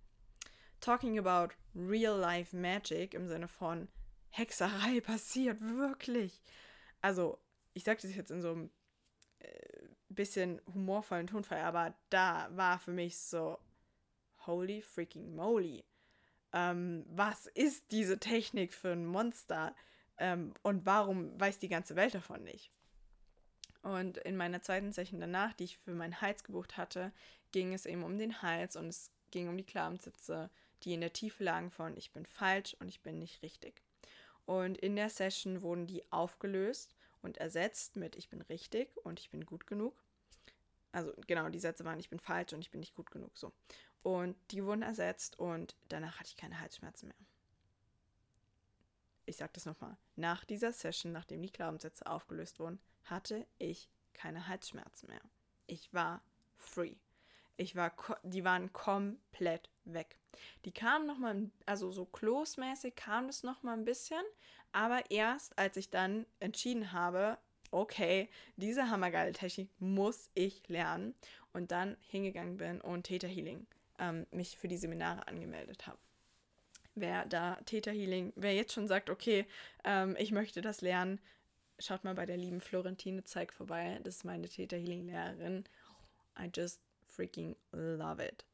Talking about real life magic im Sinne von Hexerei *laughs* passiert wirklich also ich sage das jetzt in so einem äh, bisschen humorvollen Tonfall, aber da war für mich so, holy freaking moly. Ähm, was ist diese Technik für ein Monster? Ähm, und warum weiß die ganze Welt davon nicht? Und in meiner zweiten Session danach, die ich für meinen Hals gebucht hatte, ging es eben um den Hals und es ging um die Glaubenssitze, die in der Tiefe lagen von ich bin falsch und ich bin nicht richtig. Und in der Session wurden die aufgelöst und ersetzt mit ich bin richtig und ich bin gut genug. Also genau, die Sätze waren ich bin falsch und ich bin nicht gut genug so. Und die wurden ersetzt und danach hatte ich keine Halsschmerzen mehr. Ich sage das nochmal. Nach dieser Session, nachdem die Glaubenssätze aufgelöst wurden, hatte ich keine Halsschmerzen mehr. Ich war free. Ich war, die waren komplett weg. Die kamen noch mal, also so close-mäßig kam das noch mal ein bisschen, aber erst als ich dann entschieden habe, okay, diese hammergeile Technik muss ich lernen und dann hingegangen bin und Theta Healing ähm, mich für die Seminare angemeldet habe. Wer da Theta Healing, wer jetzt schon sagt, okay, ähm, ich möchte das lernen, schaut mal bei der lieben Florentine Zeig vorbei. Das ist meine Theta Healing Lehrerin I just freaking love it.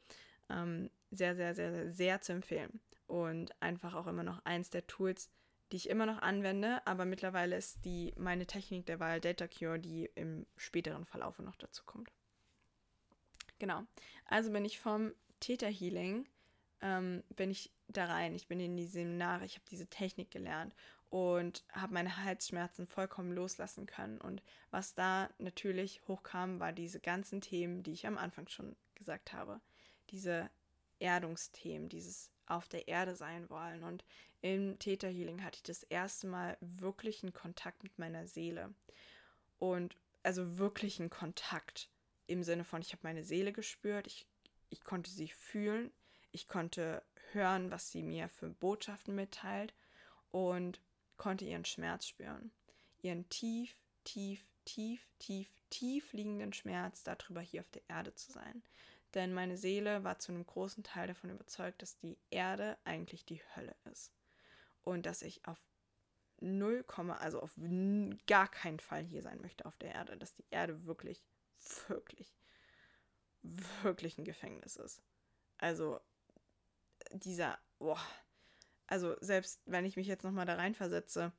Ähm, sehr, sehr, sehr, sehr, zu empfehlen. Und einfach auch immer noch eins der Tools, die ich immer noch anwende, aber mittlerweile ist die meine Technik der Wahl Data Cure, die im späteren Verlauf noch dazu kommt. Genau. Also bin ich vom Theta Healing, ähm, bin ich da rein. Ich bin in die Seminare, ich habe diese Technik gelernt und habe meine Halsschmerzen vollkommen loslassen können. Und was da natürlich hochkam, war diese ganzen Themen, die ich am Anfang schon gesagt habe. Diese Erdungsthemen, dieses auf der Erde sein wollen. Und im Theta Healing hatte ich das erste Mal wirklichen Kontakt mit meiner Seele. Und also wirklichen Kontakt im Sinne von, ich habe meine Seele gespürt, ich, ich konnte sie fühlen, ich konnte hören, was sie mir für Botschaften mitteilt und konnte ihren Schmerz spüren. Ihren tief, tief, tief, tief, tief liegenden Schmerz, darüber hier auf der Erde zu sein. Denn meine Seele war zu einem großen Teil davon überzeugt, dass die Erde eigentlich die Hölle ist. Und dass ich auf 0, also auf gar keinen Fall hier sein möchte auf der Erde. Dass die Erde wirklich wirklich, wirklich ein Gefängnis ist. Also dieser, boah, also selbst wenn ich mich jetzt nochmal da reinversetze,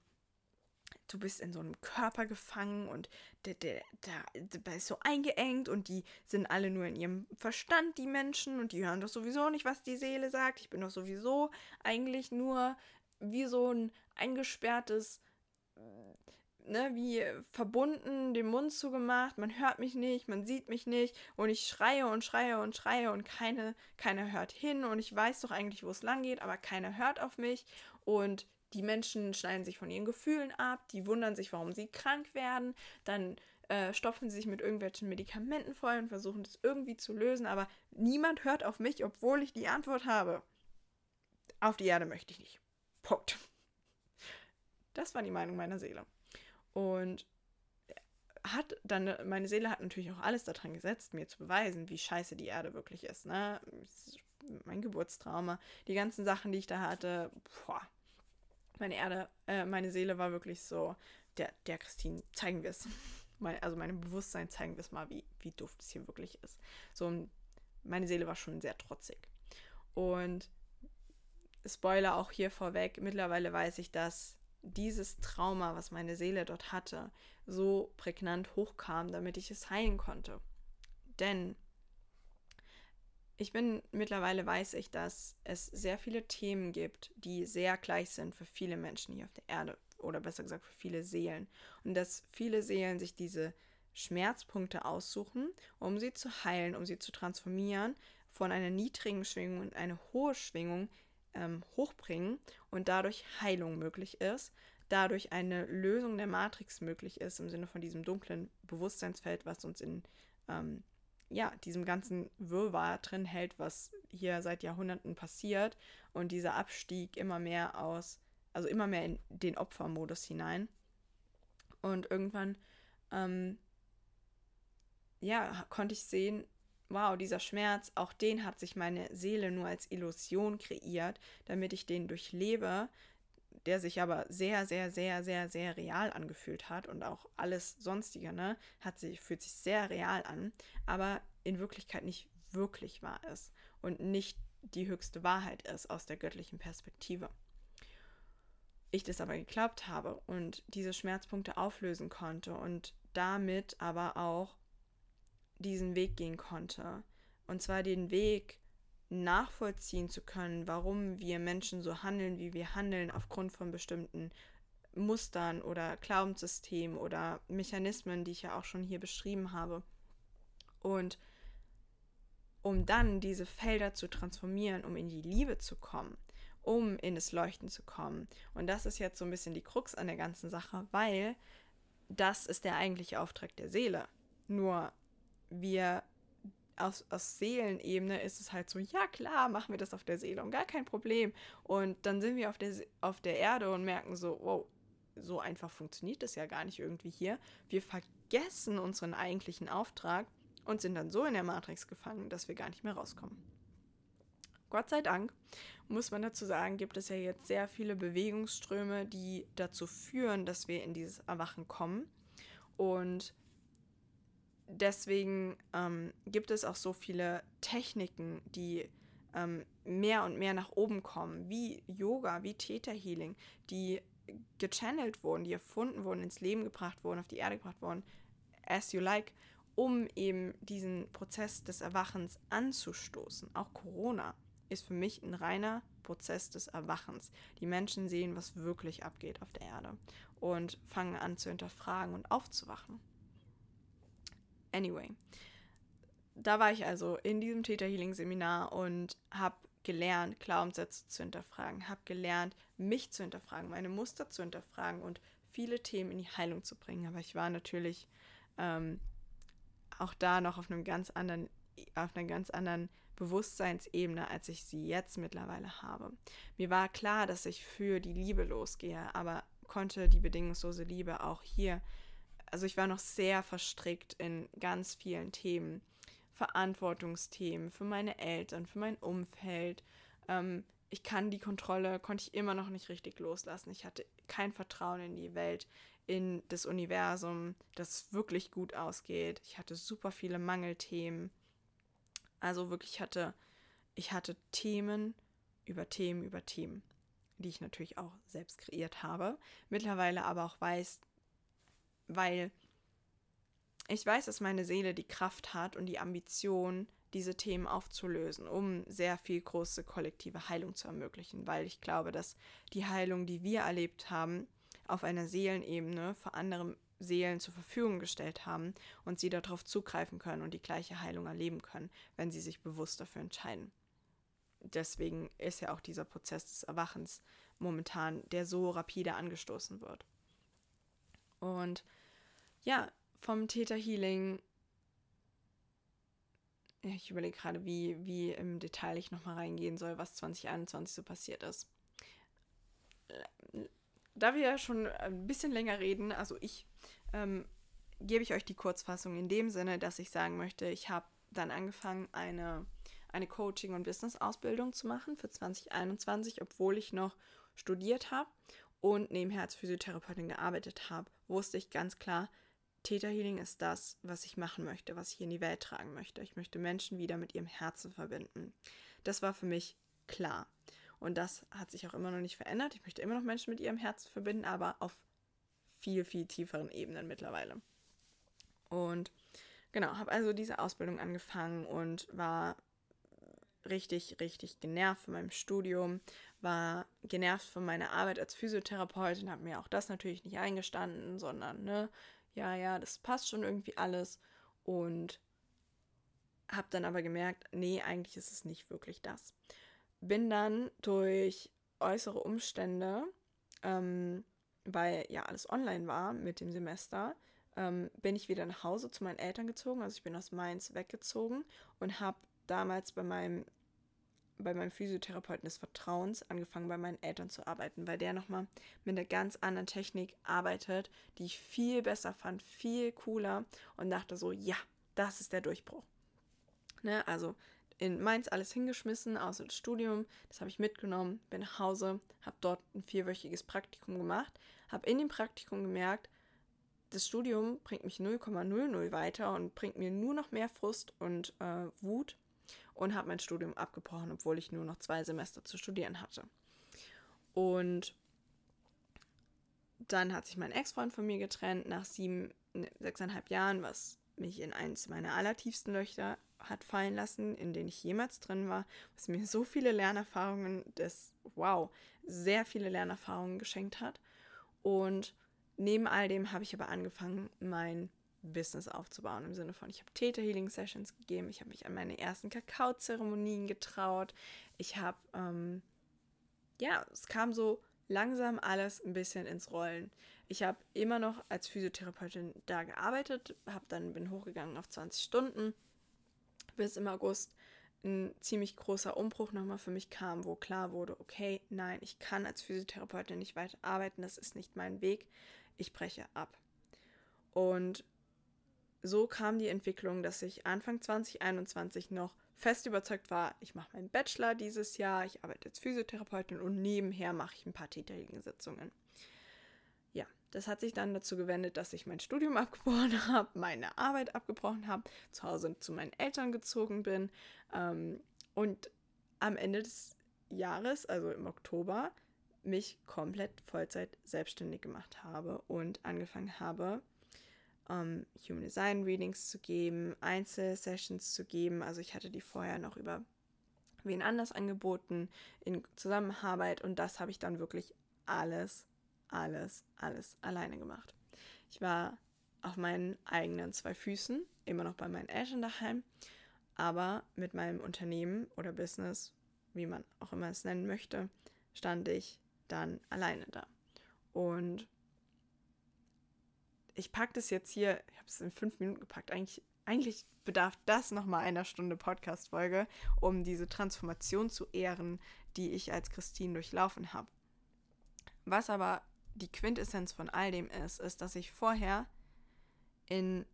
du bist in so einem Körper gefangen und der, der, der, der ist so eingeengt und die sind alle nur in ihrem Verstand, die Menschen, und die hören doch sowieso nicht, was die Seele sagt. Ich bin doch sowieso eigentlich nur wie so ein eingesperrtes ne, wie verbunden, den Mund zugemacht, man hört mich nicht, man sieht mich nicht. Und ich schreie und schreie und schreie und keine, keiner hört hin. Und ich weiß doch eigentlich, wo es lang geht, aber keiner hört auf mich. Und die Menschen schneiden sich von ihren Gefühlen ab, die wundern sich, warum sie krank werden, dann äh, stopfen sie sich mit irgendwelchen Medikamenten voll und versuchen das irgendwie zu lösen, aber niemand hört auf mich, obwohl ich die Antwort habe. Auf die Erde möchte ich nicht. Punkt. Das war die Meinung meiner Seele. Und hat dann, meine Seele hat natürlich auch alles daran gesetzt, mir zu beweisen, wie scheiße die Erde wirklich ist. Ne? Mein Geburtstrauma, die ganzen Sachen, die ich da hatte, boah. Meine Erde, äh, meine Seele war wirklich so, der, der Christine, zeigen wir es. Mein, also meinem Bewusstsein zeigen wir es mal, wie, wie doof es hier wirklich ist. So, meine Seele war schon sehr trotzig. Und Spoiler auch hier vorweg, mittlerweile weiß ich, dass dieses Trauma, was meine Seele dort hatte, so prägnant hochkam, damit ich es heilen konnte. Denn ich bin mittlerweile weiß ich, dass es sehr viele Themen gibt, die sehr gleich sind für viele Menschen hier auf der Erde oder besser gesagt für viele Seelen. Und dass viele Seelen sich diese Schmerzpunkte aussuchen, um sie zu heilen, um sie zu transformieren von einer niedrigen Schwingung in eine hohe Schwingung, ähm, hochbringen und dadurch Heilung möglich ist, dadurch eine Lösung der Matrix möglich ist, im Sinne von diesem dunklen Bewusstseinsfeld, was uns in ähm, ja, diesem ganzen Wirrwarr drin hält, was hier seit Jahrhunderten passiert und dieser Abstieg immer mehr aus, also immer mehr in den Opfermodus hinein. Und irgendwann, ähm, ja, konnte ich sehen, wow, dieser Schmerz, auch den hat sich meine Seele nur als Illusion kreiert, damit ich den durchlebe, der sich aber sehr, sehr, sehr, sehr, sehr real angefühlt hat und auch alles sonstige, ne, hat sich, fühlt sich sehr real an, aber in Wirklichkeit nicht wirklich wahr ist und nicht die höchste Wahrheit ist aus der göttlichen Perspektive. Ich das aber geglaubt habe und diese Schmerzpunkte auflösen konnte und damit aber auch diesen Weg gehen konnte. Und zwar den Weg nachvollziehen zu können, warum wir Menschen so handeln, wie wir handeln, aufgrund von bestimmten Mustern oder Glaubenssystemen oder Mechanismen, die ich ja auch schon hier beschrieben habe. Und um dann diese Felder zu transformieren, um in die Liebe zu kommen, um in das Leuchten zu kommen. Und das ist jetzt so ein bisschen die Krux an der ganzen Sache, weil das ist der eigentliche Auftrag der Seele. Nur wir aus, aus Seelenebene ist es halt so, ja klar, machen wir das auf der Seele und gar kein Problem. Und dann sind wir auf der, auf der Erde und merken so, wow, so einfach funktioniert das ja gar nicht irgendwie hier. Wir vergessen unseren eigentlichen Auftrag und sind dann so in der Matrix gefangen, dass wir gar nicht mehr rauskommen. Gott sei Dank, muss man dazu sagen, gibt es ja jetzt sehr viele Bewegungsströme, die dazu führen, dass wir in dieses Erwachen kommen. Und deswegen ähm, gibt es auch so viele Techniken, die ähm, mehr und mehr nach oben kommen, wie Yoga, wie Theta Healing, die gechannelt wurden, die erfunden wurden, ins Leben gebracht wurden, auf die Erde gebracht wurden, as you like, um eben diesen Prozess des Erwachens anzustoßen. Auch Corona ist für mich ein reiner Prozess des Erwachens. Die Menschen sehen, was wirklich abgeht auf der Erde und fangen an zu hinterfragen und aufzuwachen. Anyway, da war ich also in diesem Theta Healing Seminar und habe gelernt, Glaubenssätze zu hinterfragen, habe gelernt, mich zu hinterfragen, meine Muster zu hinterfragen und viele Themen in die Heilung zu bringen. Aber ich war natürlich ähm, auch da noch auf einem ganz anderen, auf einer ganz anderen Bewusstseinsebene, als ich sie jetzt mittlerweile habe. Mir war klar, dass ich für die Liebe losgehe, aber konnte die bedingungslose Liebe auch hier, also ich war noch sehr verstrickt in ganz vielen Themen Verantwortungsthemen für meine Eltern, für mein Umfeld. Ähm, ich kann die Kontrolle, konnte ich immer noch nicht richtig loslassen. Ich hatte kein Vertrauen in die Welt, in das Universum, dass es wirklich gut ausgeht. Ich hatte super viele Mangelthemen. Also wirklich hatte, ich hatte Themen über Themen über Themen, die ich natürlich auch selbst kreiert habe. Mittlerweile aber auch weiß, weil ich weiß, dass meine Seele die Kraft hat und die Ambition, diese Themen aufzulösen, um sehr viel große kollektive Heilung zu ermöglichen, weil ich glaube, dass die Heilung, die wir erlebt haben, auf einer Seelenebene für andere Seelen zur Verfügung gestellt haben und sie darauf zugreifen können und die gleiche Heilung erleben können, wenn sie sich bewusst dafür entscheiden. Deswegen ist ja auch dieser Prozess des Erwachens momentan, der so rapide angestoßen wird. Und ja, vom Theta Healing. Ich überlege gerade, wie, wie im Detail ich nochmal reingehen soll, was 2021 so passiert ist. Da wir ja schon ein bisschen länger reden, also ich, ähm, gebe ich euch die Kurzfassung in dem Sinne, dass ich sagen möchte, ich habe dann angefangen, eine, eine Coaching- und Business-Ausbildung zu machen für 2021, obwohl ich noch studiert habe und nebenher als Physiotherapeutin gearbeitet habe, wusste ich ganz klar, Theta Healing ist das, was ich machen möchte, was ich in die Welt tragen möchte. Ich möchte Menschen wieder mit ihrem Herzen verbinden. Das war für mich klar. Und das hat sich auch immer noch nicht verändert. Ich möchte immer noch Menschen mit ihrem Herzen verbinden, aber auf viel, viel tieferen Ebenen mittlerweile. Und genau, habe also diese Ausbildung angefangen und war richtig, richtig genervt von meinem Studium, war genervt von meiner Arbeit als Physiotherapeutin, habe mir auch das natürlich nicht eingestanden, sondern ne, ja, ja, das passt schon irgendwie alles. Und habe dann aber gemerkt, nee, eigentlich ist es nicht wirklich das. Bin dann durch äußere Umstände, ähm, weil ja alles online war mit dem Semester, ähm, bin ich wieder nach Hause zu meinen Eltern gezogen. Also ich bin aus Mainz weggezogen und habe damals bei meinem bei meinem Physiotherapeuten des Vertrauens angefangen, bei meinen Eltern zu arbeiten, weil der nochmal mit einer ganz anderen Technik arbeitet, die ich viel besser fand, viel cooler und dachte so, ja, das ist der Durchbruch. Ne, also in Mainz alles hingeschmissen, außer das Studium, das habe ich mitgenommen, bin nach Hause, habe dort ein vierwöchiges Praktikum gemacht, habe in dem Praktikum gemerkt, das Studium bringt mich 0,00 weiter und bringt mir nur noch mehr Frust und äh, Wut und habe mein Studium abgebrochen, obwohl ich nur noch zwei Semester zu studieren hatte. Und dann hat sich mein Ex-Freund von mir getrennt nach sieben, ne, sechseinhalb Jahren, was mich in eins meiner allertiefsten Löcher hat fallen lassen, in denen ich jemals drin war, was mir so viele Lernerfahrungen des, wow, sehr viele Lernerfahrungen geschenkt hat. Und neben all dem habe ich aber angefangen, mein Business aufzubauen. Im Sinne von, ich habe Theta Healing Sessions gegeben, ich habe mich an meine ersten Kakaozeremonien getraut. Ich habe, ähm, ja, es kam so langsam alles ein bisschen ins Rollen. Ich habe immer noch als Physiotherapeutin da gearbeitet, habe dann bin hochgegangen auf 20 Stunden, bis im August ein ziemlich großer Umbruch nochmal für mich kam, wo klar wurde, okay, nein, ich kann als Physiotherapeutin nicht weiter arbeiten, das ist nicht mein Weg, ich breche ab. Und so kam die Entwicklung, dass ich Anfang 2021 noch fest überzeugt war, ich mache meinen Bachelor dieses Jahr, ich arbeite als Physiotherapeutin und nebenher mache ich ein paar tätige Sitzungen. Ja, das hat sich dann dazu gewendet, dass ich mein Studium *laughs* abgebrochen habe, meine Arbeit abgebrochen habe, zu Hause zu meinen Eltern gezogen bin ähm, und am Ende des Jahres, also im Oktober, mich komplett Vollzeit selbstständig gemacht habe und angefangen habe, um, Human Design Readings zu geben, Einzelsessions zu geben. Also ich hatte die vorher noch über wen anders angeboten in Zusammenarbeit und das habe ich dann wirklich alles, alles, alles alleine gemacht. Ich war auf meinen eigenen zwei Füßen, immer noch bei meinen Eltern daheim, aber mit meinem Unternehmen oder Business, wie man auch immer es nennen möchte, stand ich dann alleine da. Und ich packe das jetzt hier, ich habe es in fünf Minuten gepackt. Eigentlich, eigentlich bedarf das nochmal einer Stunde Podcast-Folge, um diese Transformation zu ehren, die ich als Christine durchlaufen habe. Was aber die Quintessenz von all dem ist, ist, dass ich vorher in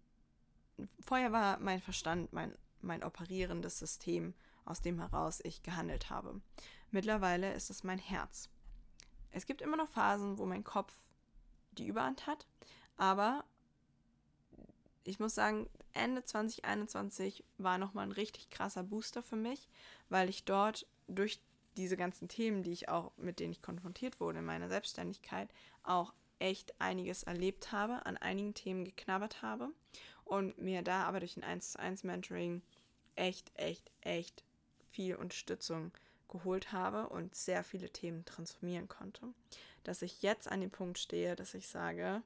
vorher war mein Verstand mein, mein operierendes System, aus dem heraus ich gehandelt habe. Mittlerweile ist es mein Herz. Es gibt immer noch Phasen, wo mein Kopf die Überhand hat, aber ich muss sagen, Ende 2021 war nochmal ein richtig krasser Booster für mich, weil ich dort durch diese ganzen Themen, die ich auch, mit denen ich konfrontiert wurde in meiner Selbstständigkeit, auch echt einiges erlebt habe, an einigen Themen geknabbert habe und mir da aber durch ein 1 zu 1 Mentoring echt, echt, echt viel Unterstützung geholt habe und sehr viele Themen transformieren konnte. Dass ich jetzt an dem Punkt stehe, dass ich sage,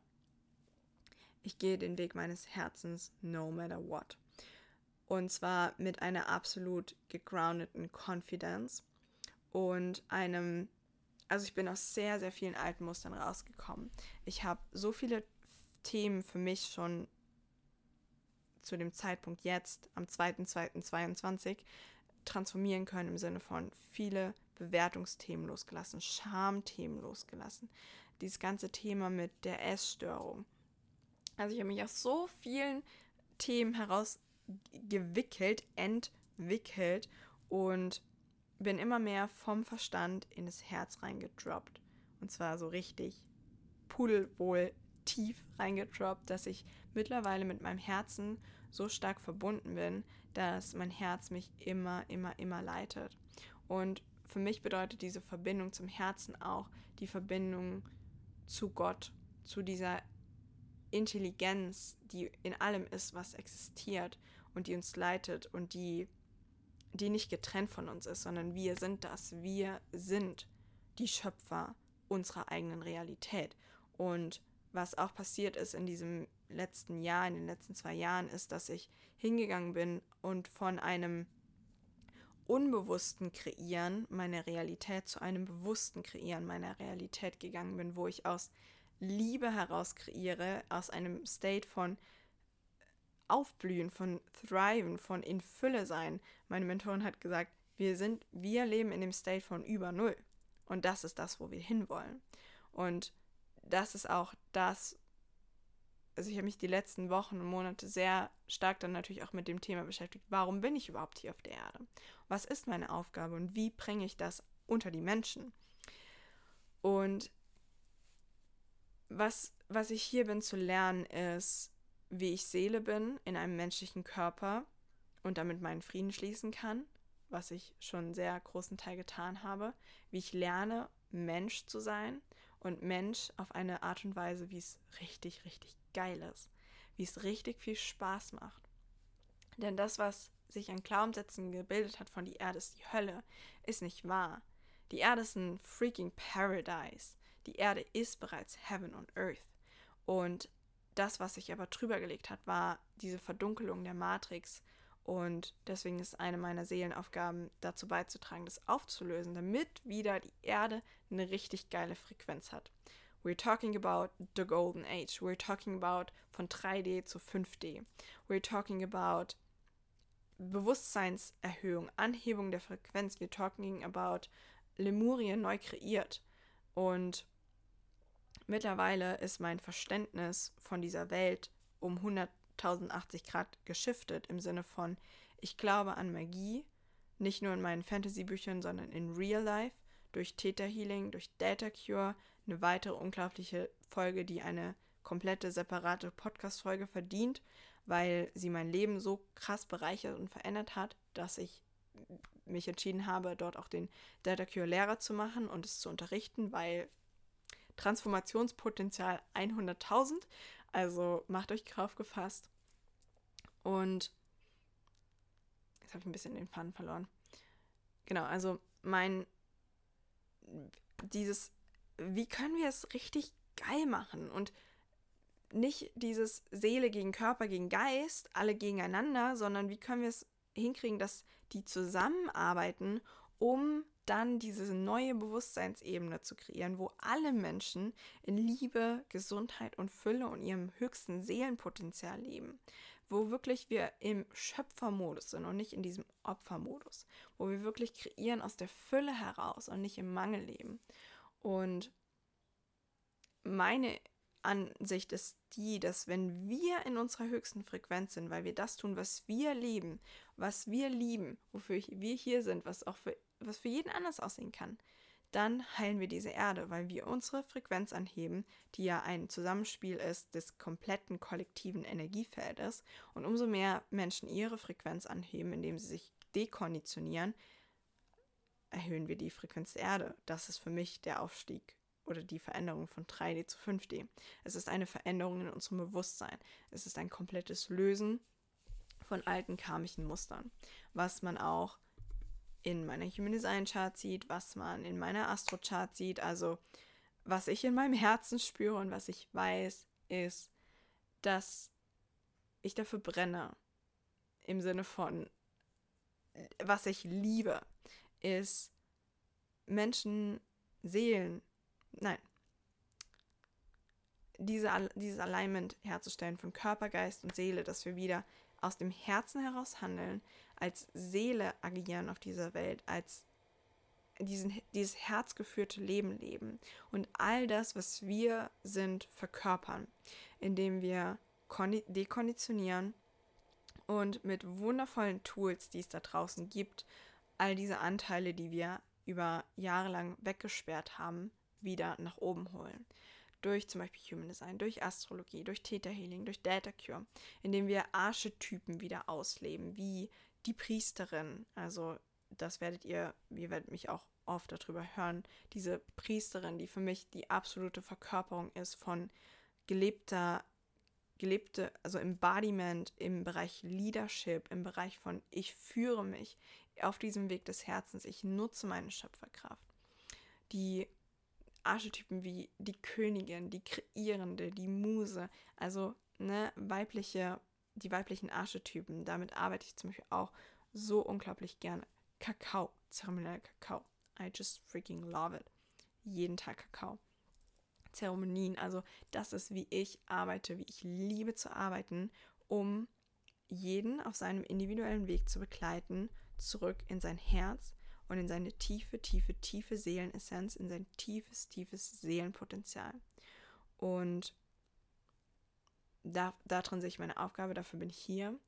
ich gehe den Weg meines Herzens no matter what. Und zwar mit einer absolut gegroundeten Confidence und einem, also ich bin aus sehr, sehr vielen alten Mustern rausgekommen. Ich habe so viele Themen für mich schon zu dem Zeitpunkt jetzt, am 2.2.22, transformieren können im Sinne von viele Bewertungsthemen losgelassen, Schamthemen losgelassen, dieses ganze Thema mit der Essstörung, also ich habe mich aus so vielen Themen herausgewickelt, entwickelt und bin immer mehr vom Verstand in das Herz reingedroppt. Und zwar so richtig pudelwohl tief reingedroppt, dass ich mittlerweile mit meinem Herzen so stark verbunden bin, dass mein Herz mich immer, immer, immer leitet. Und für mich bedeutet diese Verbindung zum Herzen auch die Verbindung zu Gott, zu dieser Intelligenz, die in allem ist, was existiert und die uns leitet und die, die nicht getrennt von uns ist, sondern wir sind das. Wir sind die Schöpfer unserer eigenen Realität. Und was auch passiert ist in diesem letzten Jahr, in den letzten zwei Jahren, ist, dass ich hingegangen bin und von einem unbewussten Kreieren meiner Realität zu einem bewussten Kreieren meiner Realität gegangen bin, wo ich aus Liebe heraus kreiere, aus einem State von Aufblühen, von Thriven, von in Fülle sein. Meine Mentorin hat gesagt, wir sind, wir leben in dem State von über Null. Und das ist das, wo wir hinwollen. Und das ist auch das, also ich habe mich die letzten Wochen und Monate sehr stark dann natürlich auch mit dem Thema beschäftigt, warum bin ich überhaupt hier auf der Erde? Was ist meine Aufgabe und wie bringe ich das unter die Menschen? Und was, was ich hier bin zu lernen, ist, wie ich Seele bin in einem menschlichen Körper und damit meinen Frieden schließen kann, was ich schon einen sehr großen Teil getan habe, wie ich lerne, Mensch zu sein und Mensch auf eine Art und Weise, wie es richtig, richtig geil ist, wie es richtig viel Spaß macht. Denn das, was sich an Glaubenssätzen gebildet hat von die Erde ist die Hölle, ist nicht wahr. Die Erde ist ein freaking Paradise. Die Erde ist bereits Heaven on Earth. Und das, was sich aber drüber gelegt hat, war diese Verdunkelung der Matrix. Und deswegen ist eine meiner Seelenaufgaben, dazu beizutragen, das aufzulösen, damit wieder die Erde eine richtig geile Frequenz hat. We're talking about the golden age. We're talking about von 3D zu 5D. We're talking about Bewusstseinserhöhung, Anhebung der Frequenz. We're talking about Lemurien neu kreiert. Und Mittlerweile ist mein Verständnis von dieser Welt um 100.080 Grad geschiftet im Sinne von, ich glaube an Magie, nicht nur in meinen Fantasy-Büchern, sondern in Real Life, durch Theta Healing, durch Data Cure, eine weitere unglaubliche Folge, die eine komplette separate Podcast-Folge verdient, weil sie mein Leben so krass bereichert und verändert hat, dass ich mich entschieden habe, dort auch den Data Cure Lehrer zu machen und es zu unterrichten, weil Transformationspotenzial 100.000. Also macht euch drauf gefasst. Und jetzt habe ich ein bisschen den Faden verloren. Genau, also mein dieses, wie können wir es richtig geil machen und nicht dieses Seele gegen Körper gegen Geist, alle gegeneinander, sondern wie können wir es hinkriegen, dass die zusammenarbeiten, um dann diese neue Bewusstseinsebene zu kreieren, wo alle Menschen in Liebe, Gesundheit und Fülle und ihrem höchsten Seelenpotenzial leben, wo wirklich wir im Schöpfermodus sind und nicht in diesem Opfermodus, wo wir wirklich kreieren aus der Fülle heraus und nicht im Mangel leben. Und meine Ansicht ist die, dass wenn wir in unserer höchsten Frequenz sind, weil wir das tun, was wir lieben, was wir lieben, wofür wir hier sind, was auch für, was für jeden anders aussehen kann, dann heilen wir diese Erde, weil wir unsere Frequenz anheben, die ja ein Zusammenspiel ist des kompletten kollektiven Energiefeldes. Und umso mehr Menschen ihre Frequenz anheben, indem sie sich dekonditionieren, erhöhen wir die Frequenz der Erde. Das ist für mich der Aufstieg oder die Veränderung von 3D zu 5D. Es ist eine Veränderung in unserem Bewusstsein. Es ist ein komplettes Lösen von alten karmischen Mustern, was man auch in meiner Human Design Chart sieht, was man in meiner Astro Chart sieht, also was ich in meinem Herzen spüre und was ich weiß, ist, dass ich dafür brenne. Im Sinne von, was ich liebe, ist Menschen, Seelen, nein, diese, dieses Alignment herzustellen von Körper, Geist und Seele, dass wir wieder aus dem Herzen heraus handeln, als Seele agieren auf dieser Welt, als diesen, dieses herzgeführte Leben leben und all das, was wir sind, verkörpern, indem wir dekonditionieren und mit wundervollen Tools, die es da draußen gibt, all diese Anteile, die wir über Jahre lang weggesperrt haben, wieder nach oben holen. Durch zum Beispiel Human Design, durch Astrologie, durch Theta Healing, durch Data Cure, indem wir Archetypen wieder ausleben, wie die Priesterin. Also, das werdet ihr, ihr werdet mich auch oft darüber hören, diese Priesterin, die für mich die absolute Verkörperung ist von gelebter, gelebte, also Embodiment im Bereich Leadership, im Bereich von ich führe mich auf diesem Weg des Herzens, ich nutze meine Schöpferkraft. Die Archetypen wie die Königin, die Kreierende, die Muse, also ne, weibliche, die weiblichen Archetypen, damit arbeite ich zum Beispiel auch so unglaublich gerne. Kakao, zeremonieller Kakao. I just freaking love it. Jeden Tag Kakao. Zeremonien, also das ist, wie ich arbeite, wie ich liebe zu arbeiten, um jeden auf seinem individuellen Weg zu begleiten, zurück in sein Herz, und in seine tiefe, tiefe, tiefe Seelenessenz, in sein tiefes, tiefes Seelenpotenzial. Und da, darin sehe ich meine Aufgabe, dafür bin ich hier.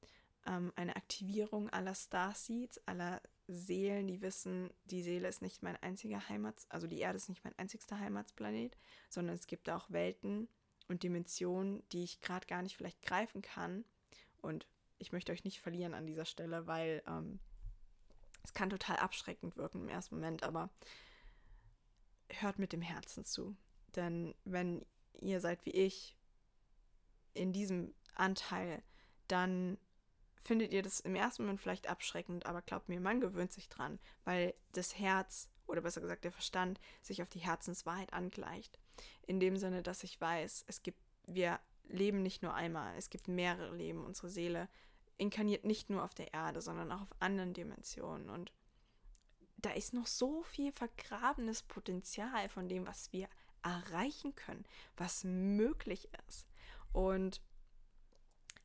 Ähm, eine Aktivierung aller Starseeds, aller Seelen, die wissen, die Seele ist nicht mein einziger Heimat, also die Erde ist nicht mein einzigster Heimatsplanet, sondern es gibt auch Welten und Dimensionen, die ich gerade gar nicht vielleicht greifen kann. Und ich möchte euch nicht verlieren an dieser Stelle, weil ähm, es kann total abschreckend wirken im ersten Moment, aber hört mit dem Herzen zu. Denn wenn ihr seid wie ich in diesem Anteil, dann findet ihr das im ersten Moment vielleicht abschreckend, aber glaubt mir, man gewöhnt sich dran, weil das Herz oder besser gesagt der Verstand sich auf die Herzenswahrheit angleicht. In dem Sinne, dass ich weiß, es gibt, wir leben nicht nur einmal, es gibt mehrere Leben. Unsere Seele inkarniert nicht nur auf der Erde, sondern auch auf anderen Dimensionen. Und da ist noch so viel vergrabenes Potenzial von dem, was wir erreichen können, was möglich ist. Und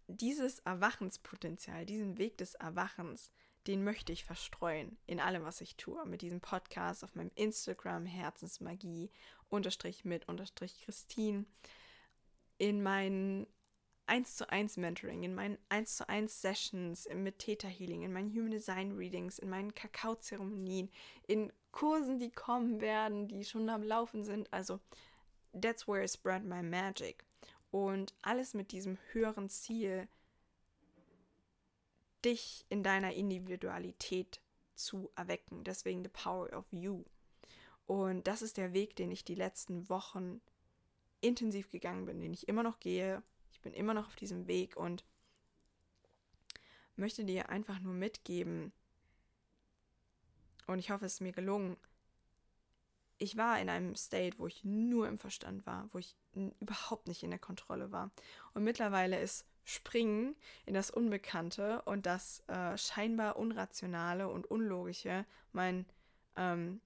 dieses Erwachenspotenzial, diesen Weg des Erwachens, den möchte ich verstreuen in allem, was ich tue. Mit diesem Podcast auf meinem Instagram Herzensmagie unterstrich mit unterstrich Christine, in meinen 1 zu 1 Mentoring, in meinen 1 zu 1 Sessions mit Theta Healing, in meinen Human Design Readings, in meinen Kakao-Zeremonien, in Kursen, die kommen werden, die schon am Laufen sind. Also that's where I spread my magic. Und alles mit diesem höheren Ziel, dich in deiner Individualität zu erwecken. Deswegen the power of you. Und das ist der Weg, den ich die letzten Wochen intensiv gegangen bin, den ich immer noch gehe. Ich bin immer noch auf diesem Weg und möchte dir einfach nur mitgeben, und ich hoffe, es ist mir gelungen. Ich war in einem State, wo ich nur im Verstand war, wo ich überhaupt nicht in der Kontrolle war. Und mittlerweile ist Springen in das Unbekannte und das äh, scheinbar Unrationale und Unlogische mein ähm,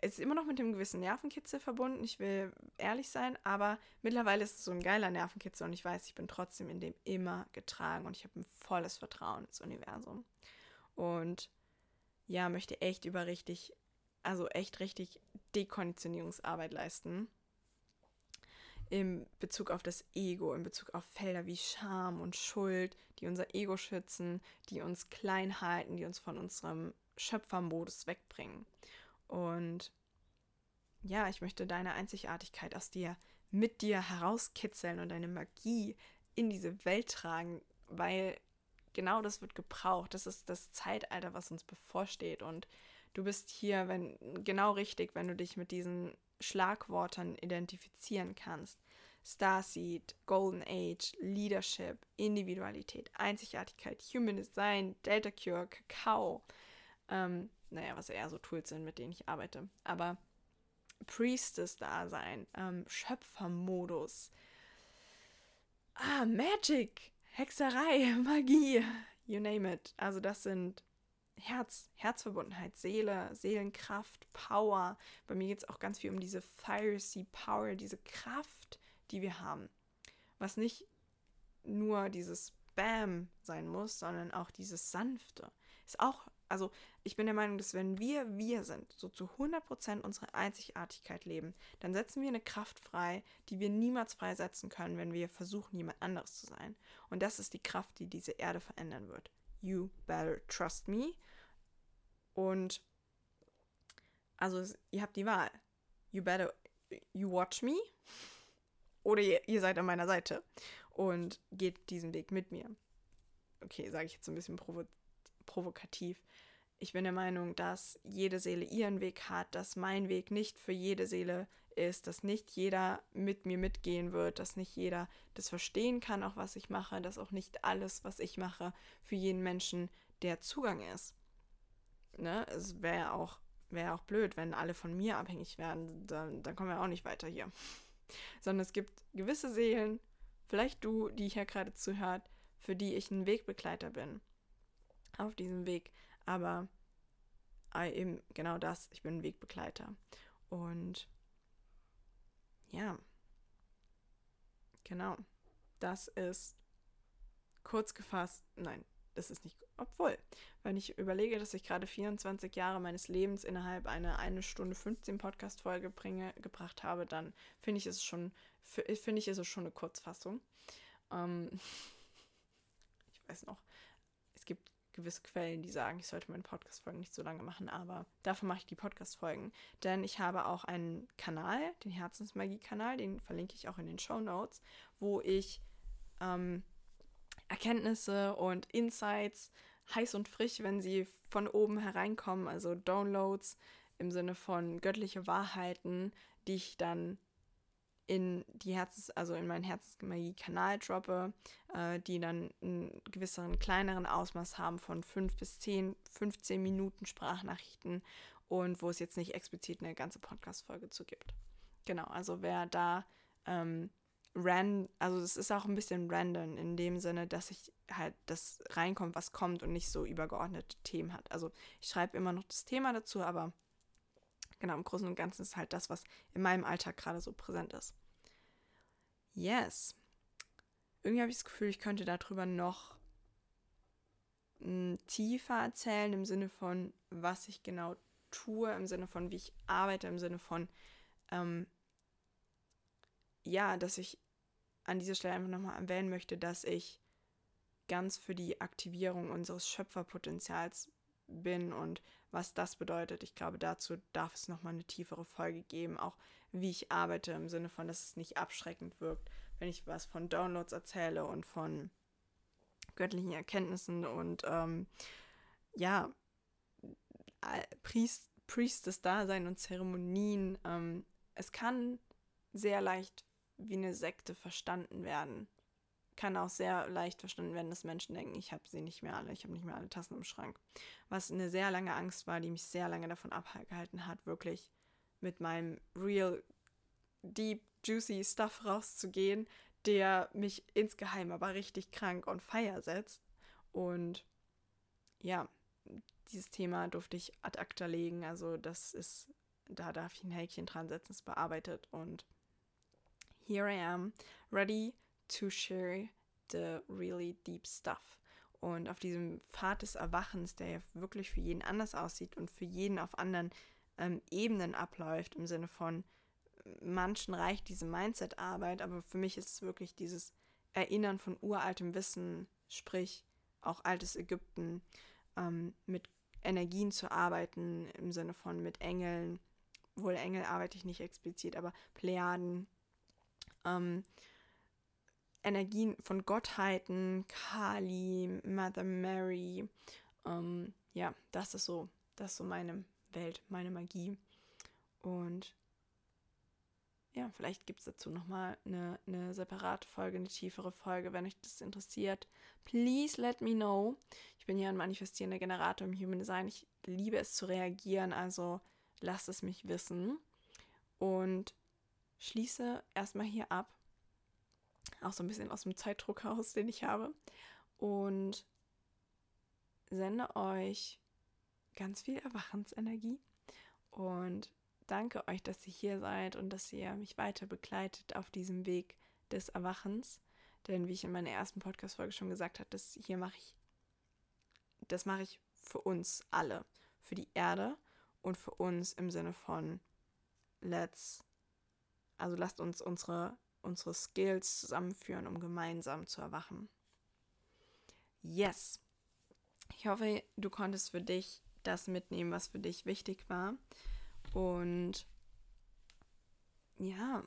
es ist immer noch mit dem gewissen Nervenkitzel verbunden, ich will ehrlich sein, aber mittlerweile ist es so ein geiler Nervenkitzel und ich weiß, ich bin trotzdem in dem immer getragen und ich habe ein volles Vertrauen ins Universum. Und ja, möchte echt über richtig, also echt richtig Dekonditionierungsarbeit leisten. In Bezug auf das Ego, in Bezug auf Felder wie Scham und Schuld, die unser Ego schützen, die uns klein halten, die uns von unserem Schöpfermodus wegbringen. Und ja, ich möchte deine Einzigartigkeit aus dir, mit dir herauskitzeln und deine Magie in diese Welt tragen, weil genau das wird gebraucht. Das ist das Zeitalter, was uns bevorsteht. Und du bist hier, wenn genau richtig, wenn du dich mit diesen Schlagworten identifizieren kannst. Starseed, Golden Age, Leadership, Individualität, Einzigartigkeit, Human Design, Delta Cure, Kakao. Ähm, naja, was eher so Tools sind, mit denen ich arbeite. Aber Priestess-Dasein, ähm, Schöpfermodus. Ah, Magic, Hexerei, *laughs* Magie, you name it. Also das sind Herz, Herzverbundenheit, Seele, Seelenkraft, Power. Bei mir geht es auch ganz viel um diese Fiery Power, diese Kraft, die wir haben. Was nicht nur dieses Bam sein muss, sondern auch dieses Sanfte. Ist auch also ich bin der Meinung, dass wenn wir wir sind, so zu 100% unsere Einzigartigkeit leben, dann setzen wir eine Kraft frei, die wir niemals freisetzen können, wenn wir versuchen, jemand anderes zu sein. Und das ist die Kraft, die diese Erde verändern wird. You better trust me. Und also ihr habt die Wahl. You better, you watch me. Oder ihr, ihr seid an meiner Seite und geht diesen Weg mit mir. Okay, sage ich jetzt ein bisschen provo provokativ ich bin der Meinung, dass jede Seele ihren Weg hat, dass mein Weg nicht für jede Seele ist, dass nicht jeder mit mir mitgehen wird, dass nicht jeder das verstehen kann, auch was ich mache, dass auch nicht alles, was ich mache, für jeden Menschen der Zugang ist. Ne? Es wäre auch, wär auch blöd, wenn alle von mir abhängig werden, dann, dann kommen wir auch nicht weiter hier. Sondern es gibt gewisse Seelen, vielleicht du, die hier gerade zuhört, für die ich ein Wegbegleiter bin. Auf diesem Weg aber äh, eben genau das, ich bin ein Wegbegleiter. Und ja, genau, das ist kurz gefasst, nein, das ist nicht, obwohl, wenn ich überlege, dass ich gerade 24 Jahre meines Lebens innerhalb einer 1 Stunde 15 Podcast-Folge gebracht habe, dann finde ich es schon, finde ich es schon eine Kurzfassung. Ähm, *laughs* ich weiß noch, es gibt gewisse Quellen, die sagen, ich sollte meine Podcast-Folgen nicht so lange machen, aber dafür mache ich die Podcast-Folgen. Denn ich habe auch einen Kanal, den Herzensmagie-Kanal, den verlinke ich auch in den Show Notes, wo ich ähm, Erkenntnisse und Insights heiß und frisch, wenn sie von oben hereinkommen, also Downloads im Sinne von göttliche Wahrheiten, die ich dann in die Herzens, also in meinen Herzensmagie-Kanal droppe, äh, die dann einen gewisseren, kleineren Ausmaß haben von 5 bis 10, 15 Minuten Sprachnachrichten und wo es jetzt nicht explizit eine ganze Podcast-Folge zu gibt. Genau, also wer da ähm, ran, also es ist auch ein bisschen random in dem Sinne, dass ich halt das reinkommt, was kommt und nicht so übergeordnete Themen hat. Also ich schreibe immer noch das Thema dazu, aber genau, im Großen und Ganzen ist halt das, was in meinem Alltag gerade so präsent ist. Yes. Irgendwie habe ich das Gefühl, ich könnte darüber noch hm, tiefer erzählen, im Sinne von, was ich genau tue, im Sinne von, wie ich arbeite, im Sinne von, ähm, ja, dass ich an dieser Stelle einfach nochmal erwähnen möchte, dass ich ganz für die Aktivierung unseres Schöpferpotenzials bin und was das bedeutet. Ich glaube, dazu darf es nochmal eine tiefere Folge geben, auch wie ich arbeite, im Sinne von, dass es nicht abschreckend wirkt, wenn ich was von Downloads erzähle und von göttlichen Erkenntnissen und ähm, ja, Priest, Priestess-Dasein und Zeremonien. Ähm, es kann sehr leicht wie eine Sekte verstanden werden. Kann auch sehr leicht verstanden werden, dass Menschen denken, ich habe sie nicht mehr alle, ich habe nicht mehr alle Tassen im Schrank. Was eine sehr lange Angst war, die mich sehr lange davon abgehalten hat, wirklich mit meinem real, deep, juicy Stuff rauszugehen, der mich insgeheim aber richtig krank on fire setzt. Und ja, dieses Thema durfte ich ad acta legen. Also das ist, da darf ich ein Häkchen dran setzen, es bearbeitet. Und here I am, ready to share the really deep stuff. Und auf diesem Pfad des Erwachens, der ja wirklich für jeden anders aussieht und für jeden auf anderen ähm, Ebenen abläuft, im Sinne von, manchen reicht diese Mindset-Arbeit, aber für mich ist es wirklich dieses Erinnern von uraltem Wissen, sprich auch altes Ägypten, ähm, mit Energien zu arbeiten, im Sinne von mit Engeln, wohl Engel arbeite ich nicht explizit, aber Plejaden, ähm, Energien von Gottheiten, Kali, Mother Mary, ähm, ja, das ist so, das ist so meine Welt, meine Magie. Und ja, vielleicht gibt es dazu nochmal eine, eine separate Folge, eine tiefere Folge, wenn euch das interessiert. Please let me know. Ich bin ja ein manifestierender Generator im Human Design. Ich liebe es zu reagieren, also lasst es mich wissen. Und schließe erstmal hier ab. Auch so ein bisschen aus dem Zeitdruck heraus, den ich habe. Und sende euch ganz viel Erwachensenergie und danke euch, dass ihr hier seid und dass ihr mich weiter begleitet auf diesem Weg des Erwachens. Denn wie ich in meiner ersten Podcast-Folge schon gesagt habe, das hier mache ich, das mache ich für uns alle, für die Erde und für uns im Sinne von let's, also lasst uns unsere, unsere Skills zusammenführen, um gemeinsam zu erwachen. Yes. Ich hoffe, du konntest für dich das mitnehmen, was für dich wichtig war. Und ja,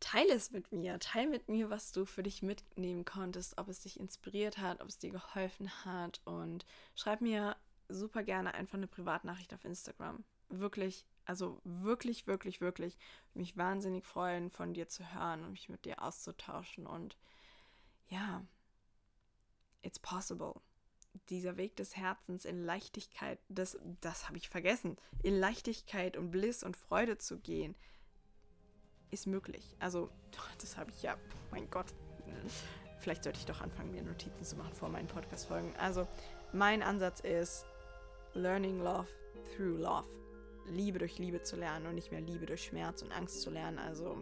teile es mit mir. Teile mit mir, was du für dich mitnehmen konntest, ob es dich inspiriert hat, ob es dir geholfen hat. Und schreib mir super gerne einfach eine Privatnachricht auf Instagram. Wirklich, also wirklich, wirklich, wirklich mich wahnsinnig freuen, von dir zu hören und mich mit dir auszutauschen. Und ja, it's possible dieser Weg des Herzens in Leichtigkeit, das, das habe ich vergessen, in Leichtigkeit und Bliss und Freude zu gehen, ist möglich. Also, *laughs* das habe ich ja, mein Gott, vielleicht sollte ich doch anfangen, mir Notizen zu machen vor meinen Podcast-Folgen. Also, mein Ansatz ist Learning Love through Love. Liebe durch Liebe zu lernen und nicht mehr Liebe durch Schmerz und Angst zu lernen. Also,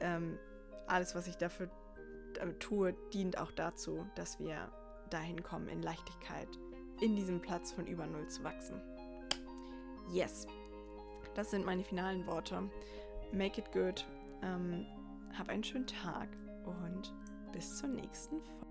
ähm, alles, was ich dafür äh, tue, dient auch dazu, dass wir dahin kommen, in Leichtigkeit, in diesem Platz von über Null zu wachsen. Yes, das sind meine finalen Worte. Make it good. Ähm, hab einen schönen Tag und bis zur nächsten Folge.